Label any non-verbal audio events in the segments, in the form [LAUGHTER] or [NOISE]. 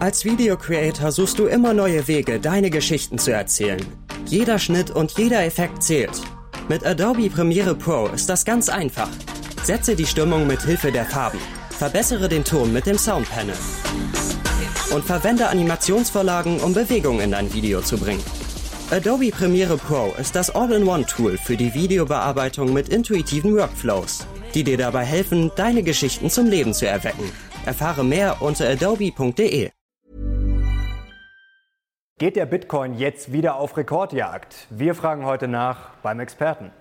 Als Video-Creator suchst du immer neue Wege, deine Geschichten zu erzählen. Jeder Schnitt und jeder Effekt zählt. Mit Adobe Premiere Pro ist das ganz einfach. Setze die Stimmung mit Hilfe der Farben. Verbessere den Ton mit dem Soundpanel. Und verwende Animationsvorlagen, um Bewegung in dein Video zu bringen. Adobe Premiere Pro ist das All-in-One-Tool für die Videobearbeitung mit intuitiven Workflows, die dir dabei helfen, deine Geschichten zum Leben zu erwecken. Erfahre mehr unter adobe.de. Geht der Bitcoin jetzt wieder auf Rekordjagd? Wir fragen heute nach beim Experten.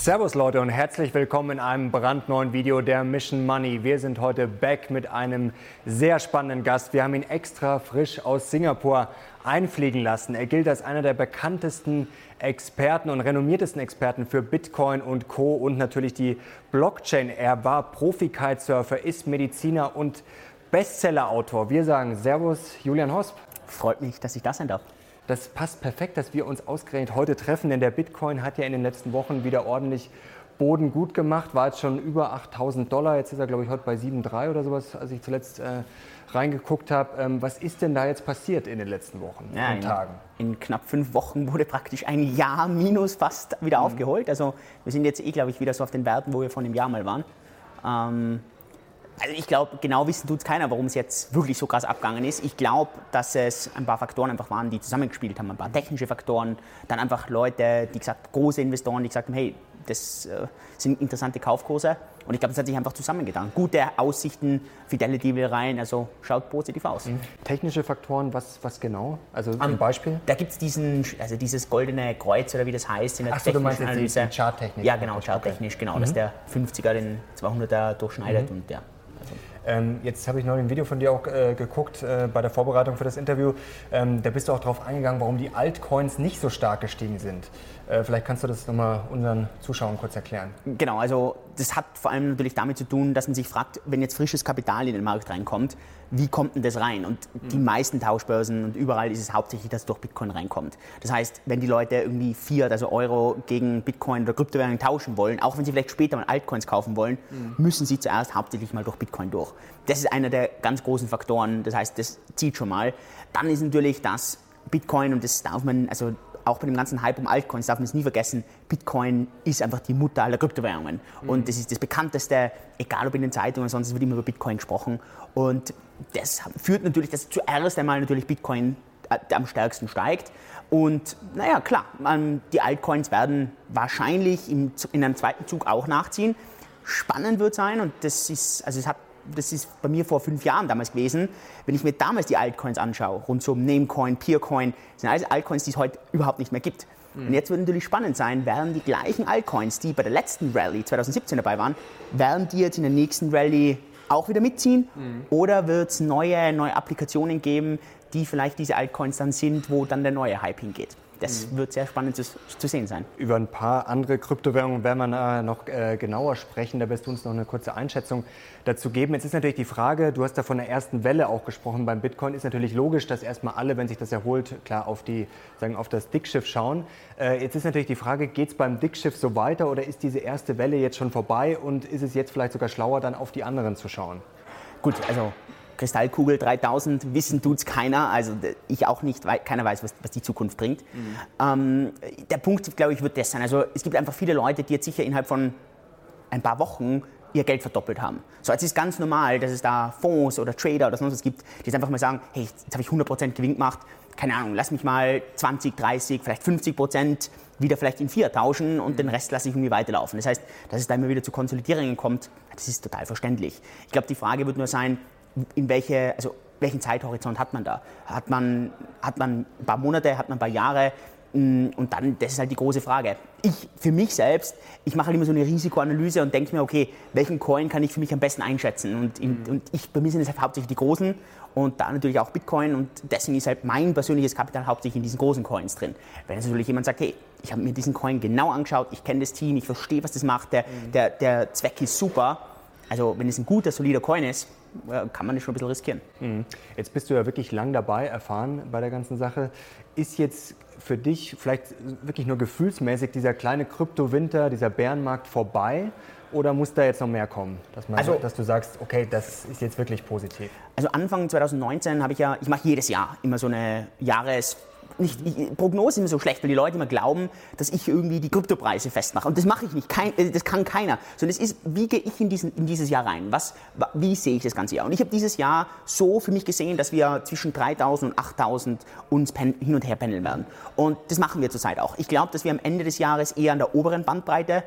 Servus Leute und herzlich willkommen in einem brandneuen Video der Mission Money. Wir sind heute back mit einem sehr spannenden Gast. Wir haben ihn extra frisch aus Singapur einfliegen lassen. Er gilt als einer der bekanntesten Experten und renommiertesten Experten für Bitcoin und Co. und natürlich die Blockchain. Er war Profi-Kitesurfer, ist Mediziner und Bestseller-Autor. Wir sagen Servus, Julian Hosp. Freut mich, dass ich da sein darf. Das passt perfekt, dass wir uns ausgerechnet heute treffen, denn der Bitcoin hat ja in den letzten Wochen wieder ordentlich Boden gut gemacht, war jetzt schon über 8000 Dollar, jetzt ist er glaube ich heute bei 7,3 oder sowas, als ich zuletzt äh, reingeguckt habe. Ähm, was ist denn da jetzt passiert in den letzten Wochen ja, und in, Tagen? In knapp fünf Wochen wurde praktisch ein Jahr minus fast wieder mhm. aufgeholt. Also wir sind jetzt eh, glaube ich, wieder so auf den Werten, wo wir vor einem Jahr mal waren. Ähm, also ich glaube, genau wissen tut es keiner, warum es jetzt wirklich so krass abgegangen ist. Ich glaube, dass es ein paar Faktoren einfach waren, die zusammengespielt haben. Ein paar technische Faktoren, dann einfach Leute, die gesagt, große Investoren, die gesagt haben, hey, das äh, sind interessante Kaufkurse. Und ich glaube, das hat sich einfach zusammengetan. Gute Aussichten, Fidelity will rein, also schaut positiv aus. Mhm. Technische Faktoren, was, was genau? Also ein um, Beispiel? Da gibt es diesen, also dieses goldene Kreuz oder wie das heißt in der Ach so, technischen du meinst Analyse. Die Charttechnik? Ja, genau, Charttechnisch, genau, mhm. dass der 50er den 200er durchschneidet mhm. und ja. Ähm, jetzt habe ich noch ein Video von dir auch äh, geguckt äh, bei der Vorbereitung für das Interview. Ähm, da bist du auch darauf eingegangen, warum die Altcoins nicht so stark gestiegen sind. Äh, vielleicht kannst du das nochmal unseren Zuschauern kurz erklären. Genau, also das hat vor allem natürlich damit zu tun, dass man sich fragt, wenn jetzt frisches Kapital in den Markt reinkommt, wie kommt denn das rein? Und die mhm. meisten Tauschbörsen und überall ist es hauptsächlich, dass es durch Bitcoin reinkommt. Das heißt, wenn die Leute irgendwie Fiat, also Euro gegen Bitcoin oder Kryptowährungen tauschen wollen, auch wenn sie vielleicht später mal Altcoins kaufen wollen, mhm. müssen sie zuerst hauptsächlich mal durch Bitcoin durch. Das ist einer der ganz großen Faktoren. Das heißt, das zieht schon mal. Dann ist natürlich das Bitcoin und das darf man, also auch bei dem ganzen Hype um Altcoins darf man es nie vergessen, Bitcoin ist einfach die Mutter aller Kryptowährungen. Mhm. Und das ist das bekannteste, egal ob in den Zeitungen oder sonst, es wird immer über Bitcoin gesprochen. Und das führt natürlich, dass zuerst einmal natürlich Bitcoin äh, am stärksten steigt. Und naja, klar, die Altcoins werden wahrscheinlich in einem zweiten Zug auch nachziehen. Spannend wird sein, und das ist, also es hat das ist bei mir vor fünf Jahren damals gewesen, wenn ich mir damals die Altcoins anschaue, rund um Namecoin, Peercoin, sind alles Altcoins, die es heute überhaupt nicht mehr gibt. Mhm. Und jetzt wird natürlich spannend sein, werden die gleichen Altcoins, die bei der letzten Rallye 2017 dabei waren, werden die jetzt in der nächsten Rallye auch wieder mitziehen? Mhm. Oder wird es neue, neue Applikationen geben, die vielleicht diese Altcoins dann sind, wo dann der neue Hype hingeht? Das mhm. wird sehr spannend zu, zu, sehen sein. Über ein paar andere Kryptowährungen werden wir äh, noch äh, genauer sprechen. Da wirst du uns noch eine kurze Einschätzung dazu geben. Jetzt ist natürlich die Frage, du hast da von der ersten Welle auch gesprochen beim Bitcoin. Ist natürlich logisch, dass erstmal alle, wenn sich das erholt, klar auf, die, sagen, auf das Dickschiff schauen. Äh, jetzt ist natürlich die Frage, geht es beim Dickschiff so weiter oder ist diese erste Welle jetzt schon vorbei und ist es jetzt vielleicht sogar schlauer, dann auf die anderen zu schauen? Gut, also Kristallkugel 3000, wissen tut es keiner, also ich auch nicht, weil keiner weiß, was, was die Zukunft bringt. Mhm. Ähm, der Punkt, glaube ich, wird das sein. Also es gibt einfach viele Leute, die jetzt sicher innerhalb von ein paar Wochen ihr Geld verdoppelt haben. So, es ist ganz normal, dass es da Fonds oder Trader oder sonst was gibt, die jetzt einfach mal sagen, hey, jetzt habe ich 100% Gewinn gemacht, keine Ahnung, lass mich mal 20, 30, vielleicht 50% wieder vielleicht in vier tauschen und den Rest lasse ich irgendwie weiterlaufen. Das heißt, dass es da immer wieder zu Konsolidierungen kommt, das ist total verständlich. Ich glaube, die Frage wird nur sein, in welche, also welchen Zeithorizont hat man da? Hat man, hat man ein paar Monate, hat man ein paar Jahre? Mm, und dann, das ist halt die große Frage. Ich, für mich selbst, ich mache halt immer so eine Risikoanalyse und denke mir, okay, welchen Coin kann ich für mich am besten einschätzen? Und, in, mhm. und ich, bei mir sind es halt hauptsächlich die großen und da natürlich auch Bitcoin und deswegen ist halt mein persönliches Kapital hauptsächlich in diesen großen Coins drin. Wenn jetzt natürlich jemand sagt, hey, ich habe mir diesen Coin genau angeschaut, ich kenne das Team, ich verstehe, was das macht, der, mhm. der, der Zweck ist super. Also wenn es ein guter, solider Coin ist, kann man das schon ein bisschen riskieren. Mhm. Jetzt bist du ja wirklich lang dabei, erfahren bei der ganzen Sache. Ist jetzt für dich vielleicht wirklich nur gefühlsmäßig dieser kleine Kryptowinter, dieser Bärenmarkt vorbei? Oder muss da jetzt noch mehr kommen, dass, man, also, dass du sagst, okay, das ist jetzt wirklich positiv? Also Anfang 2019 habe ich ja, ich mache jedes Jahr immer so eine Jahres nicht, ich, Prognose ist immer so schlecht, weil die Leute immer glauben, dass ich irgendwie die Kryptopreise festmache. Und das mache ich nicht. Kein, äh, das kann keiner. Sondern es ist, wie gehe ich in, diesen, in dieses Jahr rein? Was, wie sehe ich das ganze Jahr? Und ich habe dieses Jahr so für mich gesehen, dass wir zwischen 3.000 und 8.000 uns hin und her pendeln werden. Und das machen wir zurzeit auch. Ich glaube, dass wir am Ende des Jahres eher an der oberen Bandbreite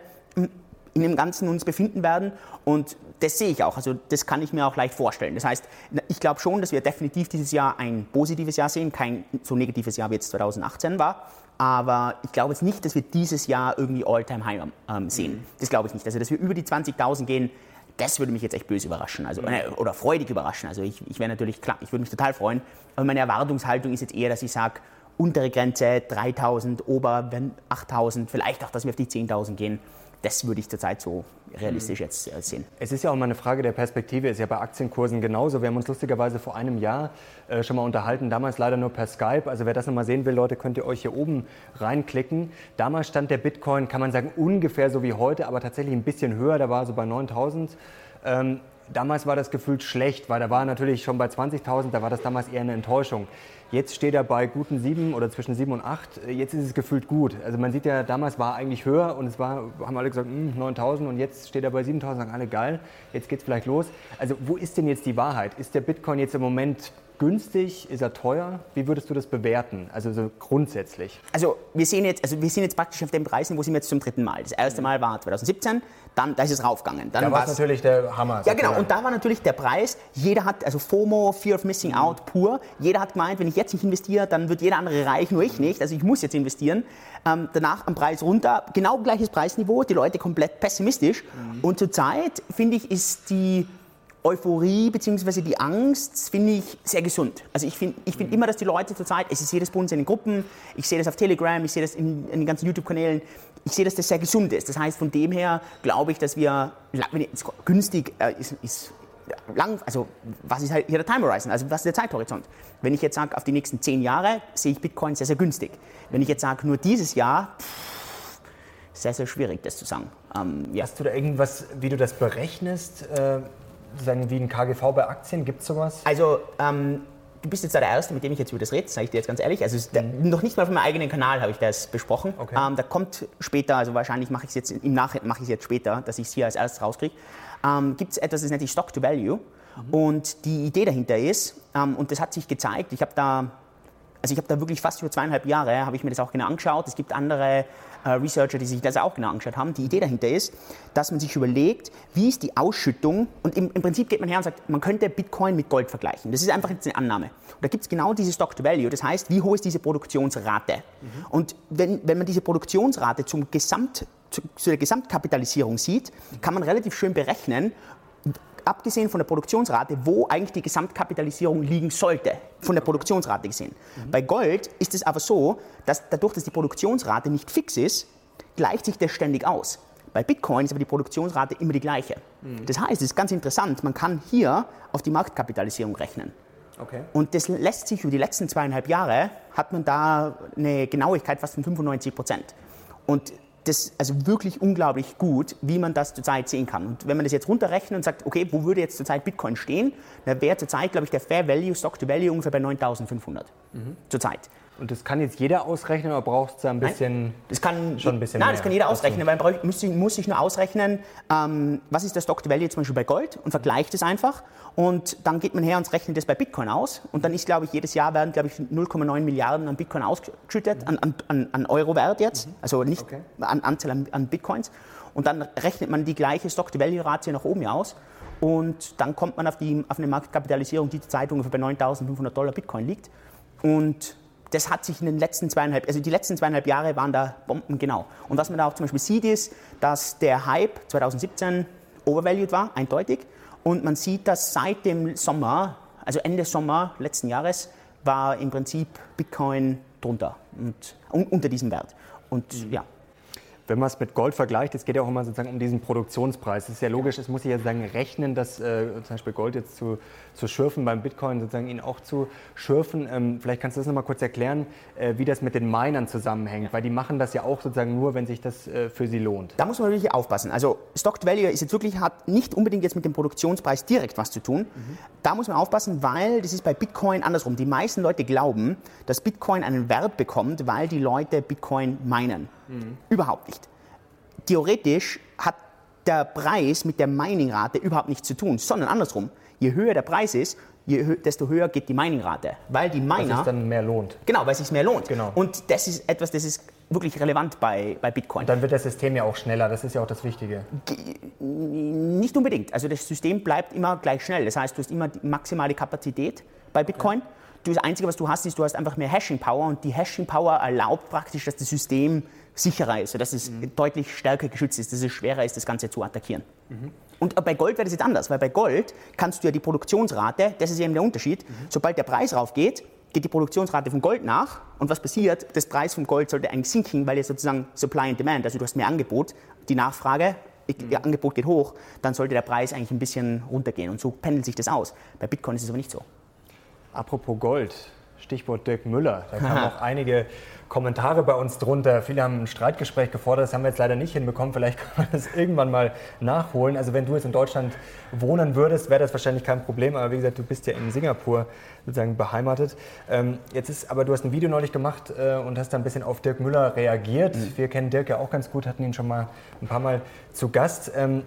in dem Ganzen uns befinden werden. Und das sehe ich auch. Also das kann ich mir auch leicht vorstellen. Das heißt, ich glaube schon, dass wir definitiv dieses Jahr ein positives Jahr sehen, kein so negatives Jahr wie jetzt 2018 war. Aber ich glaube jetzt nicht, dass wir dieses Jahr irgendwie All-Time-High ähm, sehen. Das glaube ich nicht. Also dass wir über die 20.000 gehen, das würde mich jetzt echt böse überraschen. Also, äh, oder freudig überraschen. Also ich, ich wäre natürlich, klar, ich würde mich total freuen. Aber meine Erwartungshaltung ist jetzt eher, dass ich sage, untere Grenze 3.000, ober 8.000, vielleicht auch, dass wir auf die 10.000 gehen das würde ich zurzeit so realistisch jetzt äh, sehen. Es ist ja auch mal eine Frage der Perspektive, ist ja bei Aktienkursen genauso. Wir haben uns lustigerweise vor einem Jahr äh, schon mal unterhalten, damals leider nur per Skype. Also wer das nochmal sehen will, Leute, könnt ihr euch hier oben reinklicken. Damals stand der Bitcoin, kann man sagen, ungefähr so wie heute, aber tatsächlich ein bisschen höher, da war er so bei 9000. Ähm, damals war das gefühlt schlecht, weil da war natürlich schon bei 20.000, da war das damals eher eine Enttäuschung. Jetzt steht er bei guten sieben oder zwischen sieben und acht. Jetzt ist es gefühlt gut. Also man sieht ja, damals war eigentlich höher und es war, haben alle gesagt, 9000 hm, und jetzt steht er bei 7000, sagen alle geil, jetzt geht es vielleicht los. Also wo ist denn jetzt die Wahrheit? Ist der Bitcoin jetzt im Moment günstig? Ist er teuer? Wie würdest du das bewerten? Also so grundsätzlich. Also wir sehen jetzt, also wir sind jetzt praktisch auf den Preisen, wo sind wir jetzt zum dritten Mal. Das erste Mal war 2017, dann da ist es raufgegangen. Dann da war es natürlich der Hammer. Ja genau. Und da war natürlich der Preis. Jeder hat also FOMO, Fear of Missing mhm. Out pur. Jeder hat gemeint, wenn ich jetzt nicht investiere, dann wird jeder andere reich, nur ich nicht. Also ich muss jetzt investieren. Ähm, danach am Preis runter, genau gleiches Preisniveau. Die Leute komplett pessimistisch. Mhm. Und zurzeit finde ich ist die Euphorie bzw. die Angst finde ich sehr gesund. Also ich finde ich find immer, dass die Leute zurzeit, ich sehe das bei uns in den Gruppen, ich sehe das auf Telegram, ich sehe das in, in den ganzen YouTube-Kanälen, ich sehe, dass das sehr gesund ist. Das heißt, von dem her glaube ich, dass wir, günstig äh, ist, ist lang, also was ist halt hier der Time Horizon, also was ist der Zeithorizont? Wenn ich jetzt sage, auf die nächsten zehn Jahre sehe ich Bitcoin sehr, sehr günstig. Wenn ich jetzt sage, nur dieses Jahr, pff, sehr, sehr schwierig, das zu sagen. Ähm, ja. Hast du da irgendwas, wie du das berechnest? Äh sozusagen wie ein KGV bei Aktien? Gibt es sowas? Also, ähm, du bist jetzt der Erste, mit dem ich jetzt über das rede, sage ich dir jetzt ganz ehrlich. Also mhm. noch nicht mal auf meinem eigenen Kanal habe ich das besprochen. Okay. Ähm, da kommt später, also wahrscheinlich mache ich es jetzt im Nachhinein mache ich es jetzt später, dass ich es hier als erstes rauskriege. Ähm, Gibt es etwas, das nennt sich Stock to Value. Mhm. Und die Idee dahinter ist, ähm, und das hat sich gezeigt, ich habe da also ich habe da wirklich fast über zweieinhalb Jahre, habe ich mir das auch genau angeschaut. Es gibt andere Researcher, die sich das auch genau angeschaut haben. Die Idee dahinter ist, dass man sich überlegt, wie ist die Ausschüttung und im, im Prinzip geht man her und sagt, man könnte Bitcoin mit Gold vergleichen. Das ist einfach jetzt eine Annahme. Und da gibt es genau diese Stock-to-Value, das heißt, wie hoch ist diese Produktionsrate? Mhm. Und wenn, wenn man diese Produktionsrate zum Gesamt, zu, zu der Gesamtkapitalisierung sieht, kann man relativ schön berechnen, abgesehen von der Produktionsrate, wo eigentlich die Gesamtkapitalisierung liegen sollte, von der Produktionsrate gesehen. Mhm. Bei Gold ist es aber so, dass dadurch, dass die Produktionsrate nicht fix ist, gleicht sich das ständig aus. Bei Bitcoin ist aber die Produktionsrate immer die gleiche. Mhm. Das heißt, es ist ganz interessant, man kann hier auf die Marktkapitalisierung rechnen. Okay. Und das lässt sich über die letzten zweieinhalb Jahre, hat man da eine Genauigkeit fast von 95 Prozent. Und das also wirklich unglaublich gut, wie man das zurzeit sehen kann. Und wenn man das jetzt runterrechnet und sagt, okay, wo würde jetzt zurzeit Bitcoin stehen, dann wäre zurzeit, glaube ich, der Fair Value, Stock to Value ungefähr bei 9.500 mhm. zurzeit. Und das kann jetzt jeder ausrechnen oder braucht es da ein bisschen nein, das kann, schon ein bisschen Nein, mehr? das kann jeder ausrechnen, weil man muss, muss sich nur ausrechnen, ähm, was ist der Stock to Value zum Beispiel bei Gold und vergleicht es einfach. Und dann geht man her und rechnet das bei Bitcoin aus. Und dann ist, glaube ich, jedes Jahr werden, glaube ich, 0,9 Milliarden an Bitcoin ausgeschüttet, an, an, an Euro-Wert jetzt, mhm. also nicht okay. an Anzahl an, an, Bitcoins. Und dann rechnet man die gleiche Stock-to-Value-Ratio nach oben aus. Und dann kommt man auf, die, auf eine Marktkapitalisierung, die zurzeit ungefähr bei 9.500 Dollar Bitcoin liegt. Und das hat sich in den letzten zweieinhalb, also die letzten zweieinhalb Jahre waren da Bomben genau. Und was man da auch zum Beispiel sieht, ist, dass der Hype 2017 overvalued war, eindeutig. Und man sieht, dass seit dem Sommer, also Ende Sommer letzten Jahres, war im Prinzip Bitcoin drunter und unter diesem Wert. Und ja. Wenn man es mit Gold vergleicht, es geht ja auch immer sozusagen um diesen Produktionspreis. Es ist ja logisch, es muss sich ja sozusagen rechnen, dass äh, zum Beispiel Gold jetzt zu, zu schürfen, beim Bitcoin sozusagen ihn auch zu schürfen. Ähm, vielleicht kannst du das nochmal kurz erklären, äh, wie das mit den Minern zusammenhängt, weil die machen das ja auch sozusagen nur, wenn sich das äh, für sie lohnt. Da muss man wirklich aufpassen. Also Stocked Value ist jetzt wirklich, hat nicht unbedingt jetzt mit dem Produktionspreis direkt was zu tun. Mhm. Da muss man aufpassen, weil das ist bei Bitcoin andersrum. Die meisten Leute glauben, dass Bitcoin einen Wert bekommt, weil die Leute Bitcoin meinen. Mhm. Überhaupt nicht. Theoretisch hat der Preis mit der Miningrate überhaupt nichts zu tun, sondern andersrum. Je höher der Preis ist, je, desto höher geht die Miningrate, weil die Miner... Weil es dann mehr lohnt. Genau, weil es sich mehr lohnt. Genau. Und das ist etwas, das ist wirklich relevant bei, bei Bitcoin. Und dann wird das System ja auch schneller, das ist ja auch das Wichtige. Nicht unbedingt. Also das System bleibt immer gleich schnell. Das heißt, du hast immer die maximale Kapazität bei Bitcoin. Ja. Das Einzige, was du hast, ist, du hast einfach mehr Hashing Power und die Hashing Power erlaubt praktisch, dass das System sicherer ist, dass es mhm. deutlich stärker geschützt ist, dass es schwerer ist, das Ganze zu attackieren. Mhm. Und bei Gold wäre das jetzt anders, weil bei Gold kannst du ja die Produktionsrate, das ist eben der Unterschied, mhm. sobald der Preis raufgeht, geht die Produktionsrate von Gold nach und was passiert? Das Preis von Gold sollte eigentlich sinken, weil es sozusagen Supply and Demand, also du hast mehr Angebot, die Nachfrage, mhm. das Angebot geht hoch, dann sollte der Preis eigentlich ein bisschen runtergehen und so pendelt sich das aus. Bei Bitcoin ist es aber nicht so. Apropos Gold, Stichwort Dirk Müller. Da kamen [LAUGHS] auch einige Kommentare bei uns drunter. Viele haben ein Streitgespräch gefordert, das haben wir jetzt leider nicht hinbekommen. Vielleicht [LAUGHS] kann man das irgendwann mal nachholen. Also wenn du jetzt in Deutschland wohnen würdest, wäre das wahrscheinlich kein Problem. Aber wie gesagt, du bist ja in Singapur sozusagen beheimatet. Ähm, jetzt ist, aber du hast ein Video neulich gemacht äh, und hast da ein bisschen auf Dirk Müller reagiert. Mhm. Wir kennen Dirk ja auch ganz gut, hatten ihn schon mal ein paar Mal zu Gast. Ähm,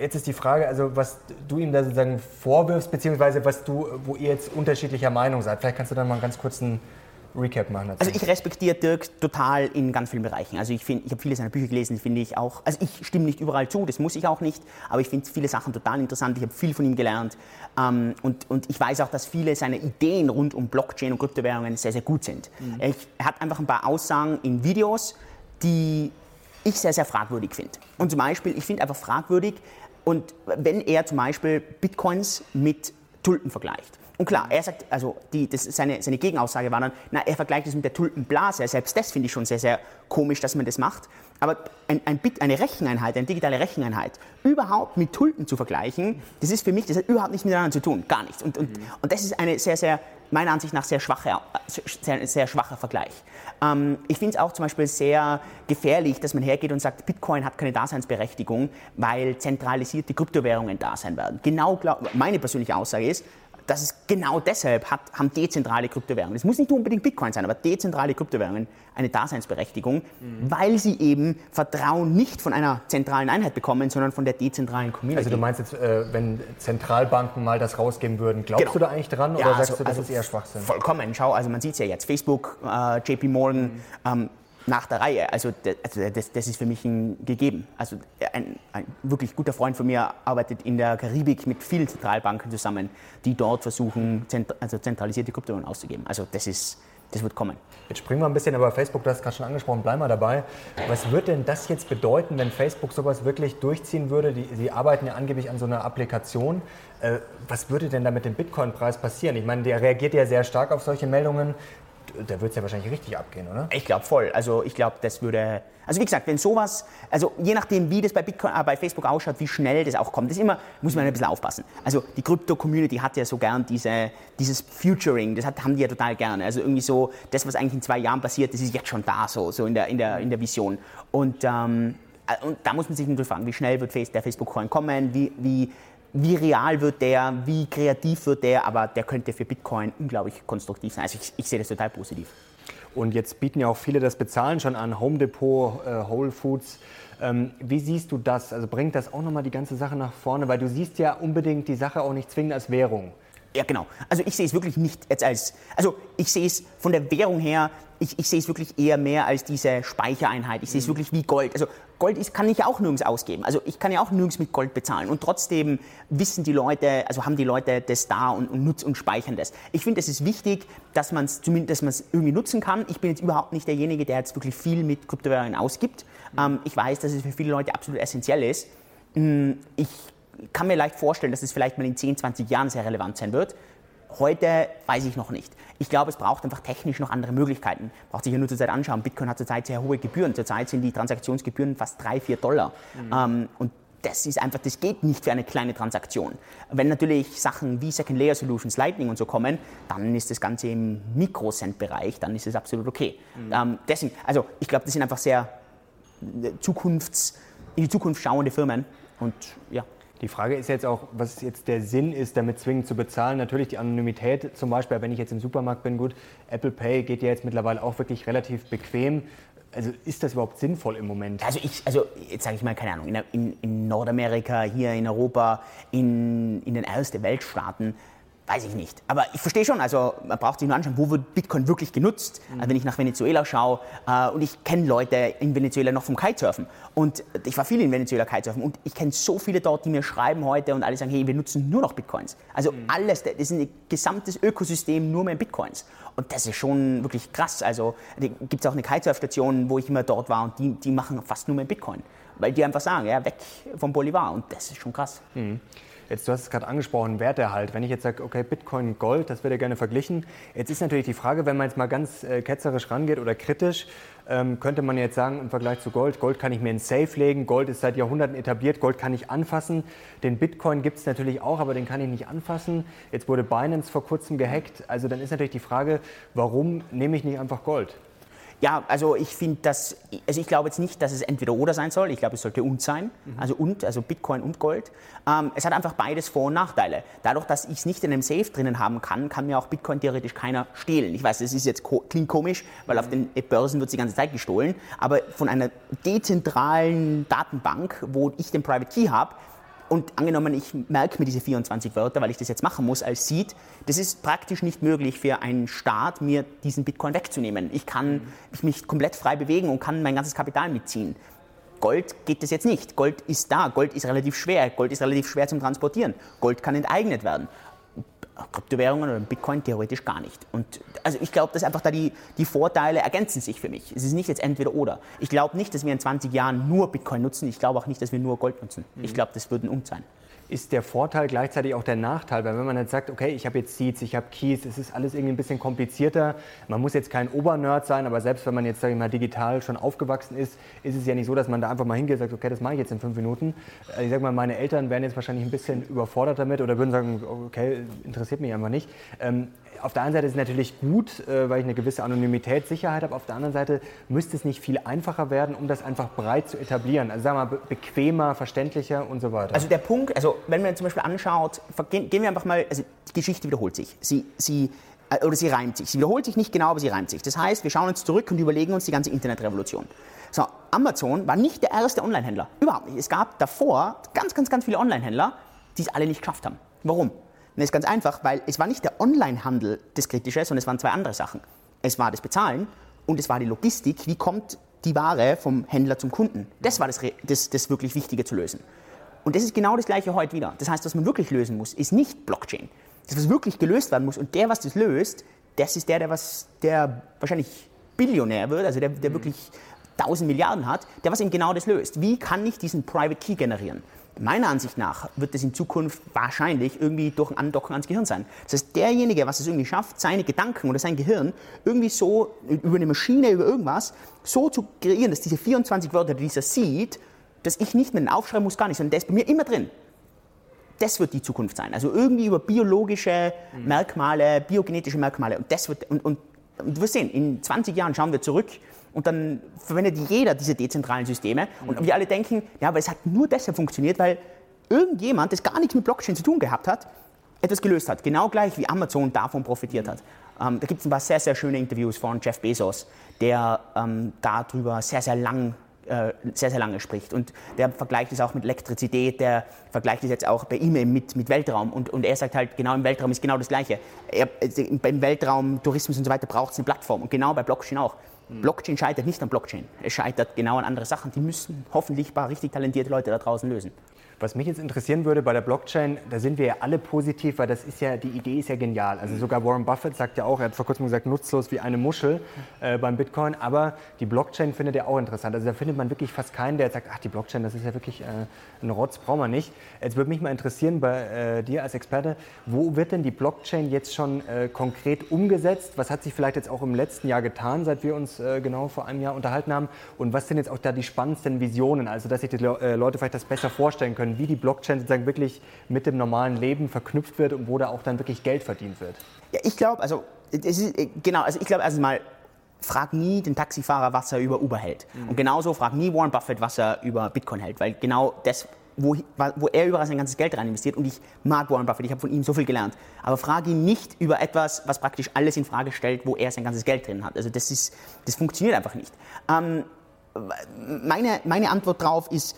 jetzt ist die Frage, also was du ihm da sozusagen vorwirfst, beziehungsweise was du, wo ihr jetzt unterschiedlicher Meinung seid. Vielleicht kannst du dann mal einen ganz kurzen Recap machen. Dazu. Also ich respektiere Dirk total in ganz vielen Bereichen. Also ich finde, ich habe viele seiner Bücher gelesen, finde ich auch. Also ich stimme nicht überall zu, das muss ich auch nicht, aber ich finde viele Sachen total interessant. Ich habe viel von ihm gelernt ähm, und, und ich weiß auch, dass viele seiner Ideen rund um Blockchain und Kryptowährungen sehr sehr gut sind. Mhm. Er hat einfach ein paar Aussagen in Videos, die ich sehr, sehr fragwürdig finde. Und zum Beispiel, ich finde einfach fragwürdig, und wenn er zum Beispiel Bitcoins mit Tulpen vergleicht. Und klar, er sagt, also die, das, seine, seine Gegenaussage war dann, na, er vergleicht es mit der Tulpenblase. Selbst das finde ich schon sehr, sehr komisch, dass man das macht. Aber ein, ein Bit, eine Recheneinheit, eine digitale Recheneinheit, überhaupt mit Tulpen zu vergleichen, das ist für mich, das hat überhaupt nichts miteinander zu tun, gar nichts. Und, und, mhm. und das ist eine sehr, sehr, meiner Ansicht nach, sehr, schwache, sehr, sehr schwacher Vergleich. Ähm, ich finde es auch zum Beispiel sehr gefährlich, dass man hergeht und sagt, Bitcoin hat keine Daseinsberechtigung, weil zentralisierte Kryptowährungen da sein werden. Genau, glaub, meine persönliche Aussage ist, dass es genau deshalb hat, haben dezentrale Kryptowährungen, es muss nicht unbedingt Bitcoin sein, aber dezentrale Kryptowährungen eine Daseinsberechtigung, mhm. weil sie eben Vertrauen nicht von einer zentralen Einheit bekommen, sondern von der dezentralen Community. Also du meinst jetzt, äh, wenn Zentralbanken mal das rausgeben würden, glaubst genau. du da eigentlich dran oder ja, sagst also, du, das also ist eher Schwachsinn? Vollkommen. Schau, also man sieht es ja jetzt, Facebook, äh, JP Morgan, mhm. ähm, nach der Reihe. Also, also das, das, ist für mich ein gegeben. Also ein, ein, wirklich guter Freund von mir arbeitet in der Karibik mit vielen Zentralbanken zusammen, die dort versuchen, zent also zentralisierte Kryptowährungen auszugeben. Also das ist das wird kommen. Jetzt springen wir ein bisschen über Facebook, du hast gerade schon angesprochen, bleib mal dabei. Was wird denn das jetzt bedeuten, wenn Facebook sowas wirklich durchziehen würde? Die, Sie arbeiten ja angeblich an so einer Applikation. Äh, was würde denn da mit dem Bitcoin-Preis passieren? Ich meine, der reagiert ja sehr stark auf solche Meldungen da wird es ja wahrscheinlich richtig abgehen, oder? Ich glaube voll. Also ich glaube, das würde. Also wie gesagt, wenn sowas, also je nachdem, wie das bei, Bitcoin, äh, bei Facebook ausschaut, wie schnell das auch kommt, das immer, muss man ein bisschen aufpassen. Also die Krypto-Community hat ja so gern diese, dieses Futuring, das hat, haben die ja total gerne. Also irgendwie so, das, was eigentlich in zwei Jahren passiert, das ist jetzt schon da, so, so in, der, in, der, in der Vision. Und, ähm, äh, und da muss man sich natürlich fragen, wie schnell wird der Facebook-Coin kommen, wie, wie wie real wird der, wie kreativ wird der, aber der könnte für Bitcoin unglaublich konstruktiv sein. Also ich, ich sehe das total positiv. Und jetzt bieten ja auch viele das Bezahlen schon an, Home Depot, äh, Whole Foods. Ähm, wie siehst du das? Also bringt das auch nochmal die ganze Sache nach vorne? Weil du siehst ja unbedingt die Sache auch nicht zwingend als Währung. Ja, genau. Also ich sehe es wirklich nicht jetzt als, also ich sehe es von der Währung her, ich, ich sehe es wirklich eher mehr als diese Speichereinheit. Ich sehe es mhm. wirklich wie Gold. Also Gold ist, kann ich auch nirgends ausgeben. Also ich kann ja auch nirgends mit Gold bezahlen. Und trotzdem wissen die Leute, also haben die Leute das da und, und nutzen und speichern das. Ich finde, es ist wichtig, dass man es zumindest dass irgendwie nutzen kann. Ich bin jetzt überhaupt nicht derjenige, der jetzt wirklich viel mit Kryptowährungen ausgibt. Mhm. Ähm, ich weiß, dass es für viele Leute absolut essentiell ist. Mm, ich kann mir leicht vorstellen, dass es vielleicht mal in 10, 20 Jahren sehr relevant sein wird. Heute weiß ich noch nicht. Ich glaube, es braucht einfach technisch noch andere Möglichkeiten. Braucht sich ja nur zurzeit anschauen. Bitcoin hat zurzeit sehr hohe Gebühren. Zurzeit sind die Transaktionsgebühren fast 3, 4 Dollar. Mhm. Ähm, und das ist einfach, das geht nicht für eine kleine Transaktion. Wenn natürlich Sachen wie Second Layer Solutions, Lightning und so kommen, dann ist das Ganze im Mikrocent-Bereich, dann ist es absolut okay. Mhm. Ähm, deswegen, also ich glaube, das sind einfach sehr äh, Zukunfts, in die Zukunft schauende Firmen und ja. Die Frage ist jetzt auch, was jetzt der Sinn ist, damit zwingend zu bezahlen. Natürlich die Anonymität zum Beispiel, wenn ich jetzt im Supermarkt bin, gut, Apple Pay geht ja jetzt mittlerweile auch wirklich relativ bequem. Also ist das überhaupt sinnvoll im Moment? Also ich, also jetzt sage ich mal, keine Ahnung, in, in, Nordamerika, hier in Europa, in, in den ersten Weltstaaten Weiß ich nicht. Aber ich verstehe schon, also man braucht sich nur anschauen, wo wird Bitcoin wirklich genutzt. Mhm. Also wenn ich nach Venezuela schaue äh, und ich kenne Leute in Venezuela noch vom Kitesurfen und ich war viel in Venezuela Kitesurfen und ich kenne so viele dort, die mir schreiben heute und alle sagen, hey, wir nutzen nur noch Bitcoins. Also mhm. alles, das ist ein gesamtes Ökosystem nur mehr Bitcoins. Und das ist schon wirklich krass. Also gibt es auch eine Kitesurfstation, wo ich immer dort war und die, die machen fast nur mehr Bitcoin. Weil die einfach sagen, ja, weg vom Bolivar und das ist schon krass. Mhm. Jetzt, du hast es gerade angesprochen, Werterhalt. Wenn ich jetzt sage, okay, Bitcoin, Gold, das wird ja gerne verglichen. Jetzt ist natürlich die Frage, wenn man jetzt mal ganz äh, ketzerisch rangeht oder kritisch, ähm, könnte man jetzt sagen, im Vergleich zu Gold, Gold kann ich mir in Safe legen, Gold ist seit Jahrhunderten etabliert, Gold kann ich anfassen. Den Bitcoin gibt es natürlich auch, aber den kann ich nicht anfassen. Jetzt wurde Binance vor kurzem gehackt. Also dann ist natürlich die Frage, warum nehme ich nicht einfach Gold? Ja, also ich finde das, also ich glaube jetzt nicht, dass es entweder oder sein soll. Ich glaube, es sollte und sein. Mhm. Also und, also Bitcoin und Gold. Ähm, es hat einfach beides Vor- und Nachteile. Dadurch, dass ich es nicht in einem Safe drinnen haben kann, kann mir auch Bitcoin theoretisch keiner stehlen. Ich weiß, das ist jetzt ko klingt komisch, weil mhm. auf den Börsen wird die ganze Zeit gestohlen. Aber von einer dezentralen Datenbank, wo ich den Private Key habe, und angenommen, ich merke mir diese 24 Wörter, weil ich das jetzt machen muss als Seed, das ist praktisch nicht möglich für einen Staat, mir diesen Bitcoin wegzunehmen. Ich kann mich komplett frei bewegen und kann mein ganzes Kapital mitziehen. Gold geht das jetzt nicht. Gold ist da. Gold ist relativ schwer. Gold ist relativ schwer zum Transportieren. Gold kann enteignet werden. Kryptowährungen oder Bitcoin theoretisch gar nicht. Und also ich glaube, dass einfach da die, die Vorteile ergänzen sich für mich. Es ist nicht jetzt entweder oder. Ich glaube nicht, dass wir in 20 Jahren nur Bitcoin nutzen. Ich glaube auch nicht, dass wir nur Gold nutzen. Ich glaube, das würde ein Um sein ist der Vorteil gleichzeitig auch der Nachteil, weil wenn man jetzt sagt, okay, ich habe jetzt Seeds, ich habe Keys, es ist alles irgendwie ein bisschen komplizierter. Man muss jetzt kein Obernerd sein, aber selbst wenn man jetzt sage ich mal digital schon aufgewachsen ist, ist es ja nicht so, dass man da einfach mal hingeht und sagt, okay, das mache ich jetzt in fünf Minuten. Äh, ich sage mal, meine Eltern wären jetzt wahrscheinlich ein bisschen überfordert damit oder würden sagen, okay, interessiert mich einfach nicht. Ähm, auf der einen Seite ist es natürlich gut, äh, weil ich eine gewisse Anonymität, Sicherheit habe. Auf der anderen Seite müsste es nicht viel einfacher werden, um das einfach breit zu etablieren. Also sagen wir mal bequemer, verständlicher und so weiter. Also der Punkt, also wenn man zum Beispiel anschaut, gehen wir einfach mal, also die Geschichte wiederholt sich. Sie, sie, äh, oder sie reimt sich. Sie wiederholt sich nicht genau, aber sie reimt sich. Das heißt, wir schauen uns zurück und überlegen uns die ganze Internetrevolution. So, Amazon war nicht der erste Online-Händler. Überhaupt nicht. Es gab davor ganz, ganz, ganz viele Online-Händler, die es alle nicht geschafft haben. Warum? Und das ist ganz einfach, weil es war nicht der Online-Handel das Kritische, sondern es waren zwei andere Sachen. Es war das Bezahlen und es war die Logistik. Wie kommt die Ware vom Händler zum Kunden? Das war das, das, das wirklich Wichtige zu lösen. Und das ist genau das Gleiche heute wieder. Das heißt, was man wirklich lösen muss, ist nicht Blockchain. Das, was wirklich gelöst werden muss und der, was das löst, das ist der, der, was, der wahrscheinlich Billionär wird, also der, der mhm. wirklich 1000 Milliarden hat, der was eben genau das löst. Wie kann ich diesen Private Key generieren? Meiner Ansicht nach wird es in Zukunft wahrscheinlich irgendwie durch ein Andocken ans Gehirn sein. Das heißt, derjenige, was es irgendwie schafft, seine Gedanken oder sein Gehirn irgendwie so über eine Maschine, über irgendwas, so zu kreieren, dass diese 24 Wörter, die dieser sieht, dass ich nicht mehr aufschreiben muss, gar nicht, sondern der ist bei mir immer drin. Das wird die Zukunft sein. Also irgendwie über biologische Merkmale, biogenetische Merkmale. Und das wird, und, und, und du wirst sehen, in 20 Jahren schauen wir zurück und dann verwendet jeder diese dezentralen Systeme. Und wir alle denken, ja, aber es hat nur deshalb funktioniert, weil irgendjemand, das gar nichts mit Blockchain zu tun gehabt hat, etwas gelöst hat. Genau gleich wie Amazon davon profitiert hat. Ähm, da gibt es ein paar sehr, sehr schöne Interviews von Jeff Bezos, der ähm, darüber sehr, sehr lang äh, sehr, sehr lange spricht. Und der vergleicht es auch mit Elektrizität, der vergleicht es jetzt auch bei ihm mit, mit Weltraum. Und, und er sagt halt, genau im Weltraum ist genau das Gleiche. Er, beim Weltraum, Tourismus und so weiter braucht es eine Plattform. Und genau bei Blockchain auch. Blockchain scheitert nicht an Blockchain. Es scheitert genau an andere Sachen. Die müssen hoffentlich ein paar richtig talentierte Leute da draußen lösen. Was mich jetzt interessieren würde bei der Blockchain, da sind wir ja alle positiv, weil das ist ja, die Idee ist ja genial. Also sogar Warren Buffett sagt ja auch, er hat vor kurzem gesagt, nutzlos wie eine Muschel äh, beim Bitcoin. Aber die Blockchain findet er auch interessant. Also da findet man wirklich fast keinen, der jetzt sagt, ach, die Blockchain, das ist ja wirklich äh, ein Rotz, brauchen wir nicht. Jetzt würde mich mal interessieren bei äh, dir als Experte, wo wird denn die Blockchain jetzt schon äh, konkret umgesetzt? Was hat sich vielleicht jetzt auch im letzten Jahr getan, seit wir uns äh, genau vor einem Jahr unterhalten haben? Und was sind jetzt auch da die spannendsten Visionen? Also dass sich die äh, Leute vielleicht das besser vorstellen können können, wie die Blockchain sozusagen wirklich mit dem normalen Leben verknüpft wird und wo da auch dann wirklich Geld verdient wird? Ja, ich glaube, also ist, äh, genau, also ich glaube erstens mal, frag nie den Taxifahrer, was er über Uber hält. Mhm. Und genauso frag nie Warren Buffett, was er über Bitcoin hält, weil genau das wo, wo, er überall sein ganzes Geld rein investiert. Und ich mag Warren Buffett, ich habe von ihm so viel gelernt. Aber frage ihn nicht über etwas, was praktisch alles in Frage stellt, wo er sein ganzes Geld drin hat. Also das, ist, das funktioniert einfach nicht. Ähm, meine, meine Antwort darauf ist,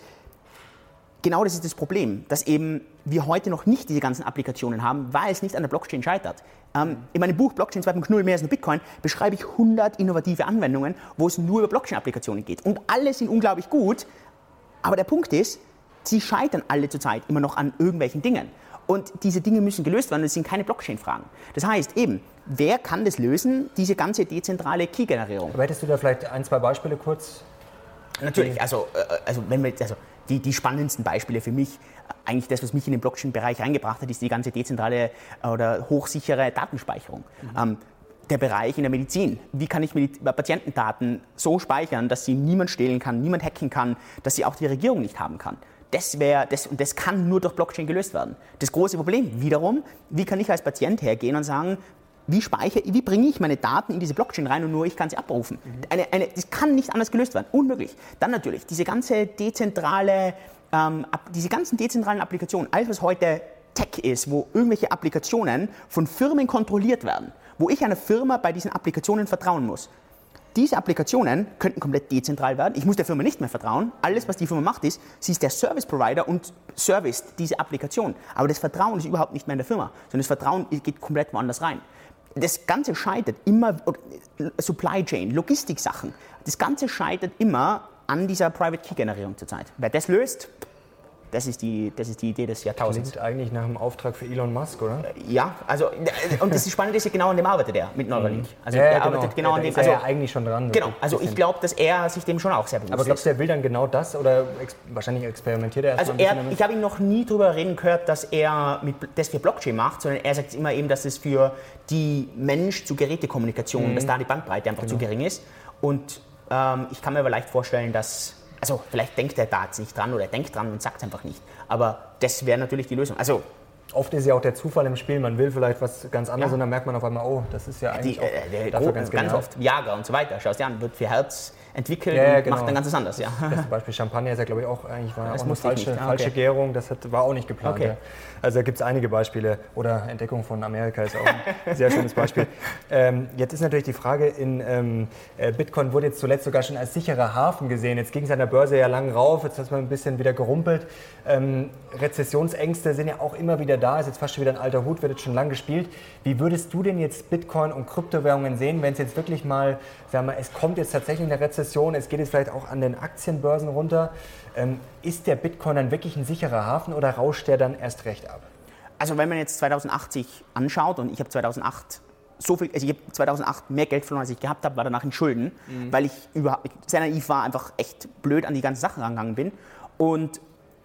genau das ist das Problem, dass eben wir heute noch nicht diese ganzen Applikationen haben, weil es nicht an der Blockchain scheitert. Ähm, in meinem Buch Blockchain 2.0 mehr als nur Bitcoin beschreibe ich 100 innovative Anwendungen, wo es nur über Blockchain-Applikationen geht. Und alle sind unglaublich gut, aber der Punkt ist, sie scheitern alle zurzeit immer noch an irgendwelchen Dingen. Und diese Dinge müssen gelöst werden, das sind keine Blockchain-Fragen. Das heißt eben, wer kann das lösen, diese ganze dezentrale Key-Generierung? Hättest du da vielleicht ein, zwei Beispiele kurz? Natürlich, also, äh, also wenn wir, also die, die spannendsten Beispiele für mich, eigentlich das, was mich in den Blockchain-Bereich reingebracht hat, ist die ganze dezentrale äh, oder hochsichere Datenspeicherung. Mhm. Ähm, der Bereich in der Medizin. Wie kann ich Patientendaten so speichern, dass sie niemand stehlen kann, niemand hacken kann, dass sie auch die Regierung nicht haben kann? Das wäre, das, und das kann nur durch Blockchain gelöst werden. Das große Problem wiederum, wie kann ich als Patient hergehen und sagen, wie speichere, wie bringe ich meine Daten in diese Blockchain rein und nur ich kann sie abrufen. Mhm. Eine, eine, das kann nicht anders gelöst werden, unmöglich. Dann natürlich diese ganze dezentrale, ähm, diese ganzen dezentralen Applikationen, alles was heute Tech ist, wo irgendwelche Applikationen von Firmen kontrolliert werden, wo ich einer Firma bei diesen Applikationen vertrauen muss. Diese Applikationen könnten komplett dezentral werden. Ich muss der Firma nicht mehr vertrauen. Alles, was die Firma macht, ist, sie ist der Service Provider und serviced diese Applikation. Aber das Vertrauen ist überhaupt nicht mehr in der Firma, sondern das Vertrauen geht komplett woanders rein das Ganze scheitert immer, Supply Chain, Logistik-Sachen, das Ganze scheitert immer an dieser Private Key-Generierung zurzeit. Wer das löst, das ist die, das ist die Idee des Jahrtausends. Klingt eigentlich nach einem Auftrag für Elon Musk, oder? Ja, also und das Spannende ist ja genau an dem arbeitet er mit Neuralink. Mhm. Also ja, er genau. arbeitet genau an dem. Also, ist er ja eigentlich schon dran. Genau, also ich glaube, dass er sich dem schon auch sehr bewusst ist. Aber glaubst du, er will dann genau das oder ex wahrscheinlich experimentiert er erst Also er, ich habe ihn noch nie darüber reden gehört, dass er mit, das für Blockchain macht, sondern er sagt immer eben, dass es für die Mensch-zu-Geräte-Kommunikation, mhm. dass da die Bandbreite einfach genau. zu gering ist. Und ähm, ich kann mir aber leicht vorstellen, dass also vielleicht denkt er da jetzt nicht dran oder er denkt dran und sagt es einfach nicht. Aber das wäre natürlich die Lösung. Also Oft ist ja auch der Zufall im Spiel, man will vielleicht was ganz anderes ja. und dann merkt man auf einmal, oh, das ist ja eigentlich die, äh, der dafür ganz, ganz oft Jager und so weiter. Schau dir an, wird für Herz entwickelt ja, und genau. macht dann ganz anders. Ja. Das Beispiel Champagner ist ja, glaube ich, auch eigentlich war das auch eine falsche, ah, falsche Gärung. Das hat, war auch nicht geplant. Okay. Ja. Also da gibt es einige Beispiele. Oder Entdeckung von Amerika ist auch ein sehr schönes Beispiel. [LAUGHS] Ähm, jetzt ist natürlich die Frage, in ähm, äh, Bitcoin wurde jetzt zuletzt sogar schon als sicherer Hafen gesehen. Jetzt ging es an der Börse ja lang rauf, jetzt hat es mal ein bisschen wieder gerumpelt. Ähm, Rezessionsängste sind ja auch immer wieder da, ist jetzt fast schon wieder ein alter Hut, wird jetzt schon lang gespielt. Wie würdest du denn jetzt Bitcoin und Kryptowährungen sehen, wenn es jetzt wirklich mal, sagen wir, es kommt jetzt tatsächlich eine Rezession, es geht jetzt vielleicht auch an den Aktienbörsen runter. Ähm, ist der Bitcoin dann wirklich ein sicherer Hafen oder rauscht der dann erst recht ab? Also wenn man jetzt 2080 anschaut und ich habe 2008 so viel, also ich habe 2008 mehr Geld verloren, als ich gehabt habe, war danach in Schulden, mhm. weil ich überhaupt sehr naiv war, einfach echt blöd an die ganzen Sachen rangegangen bin. Und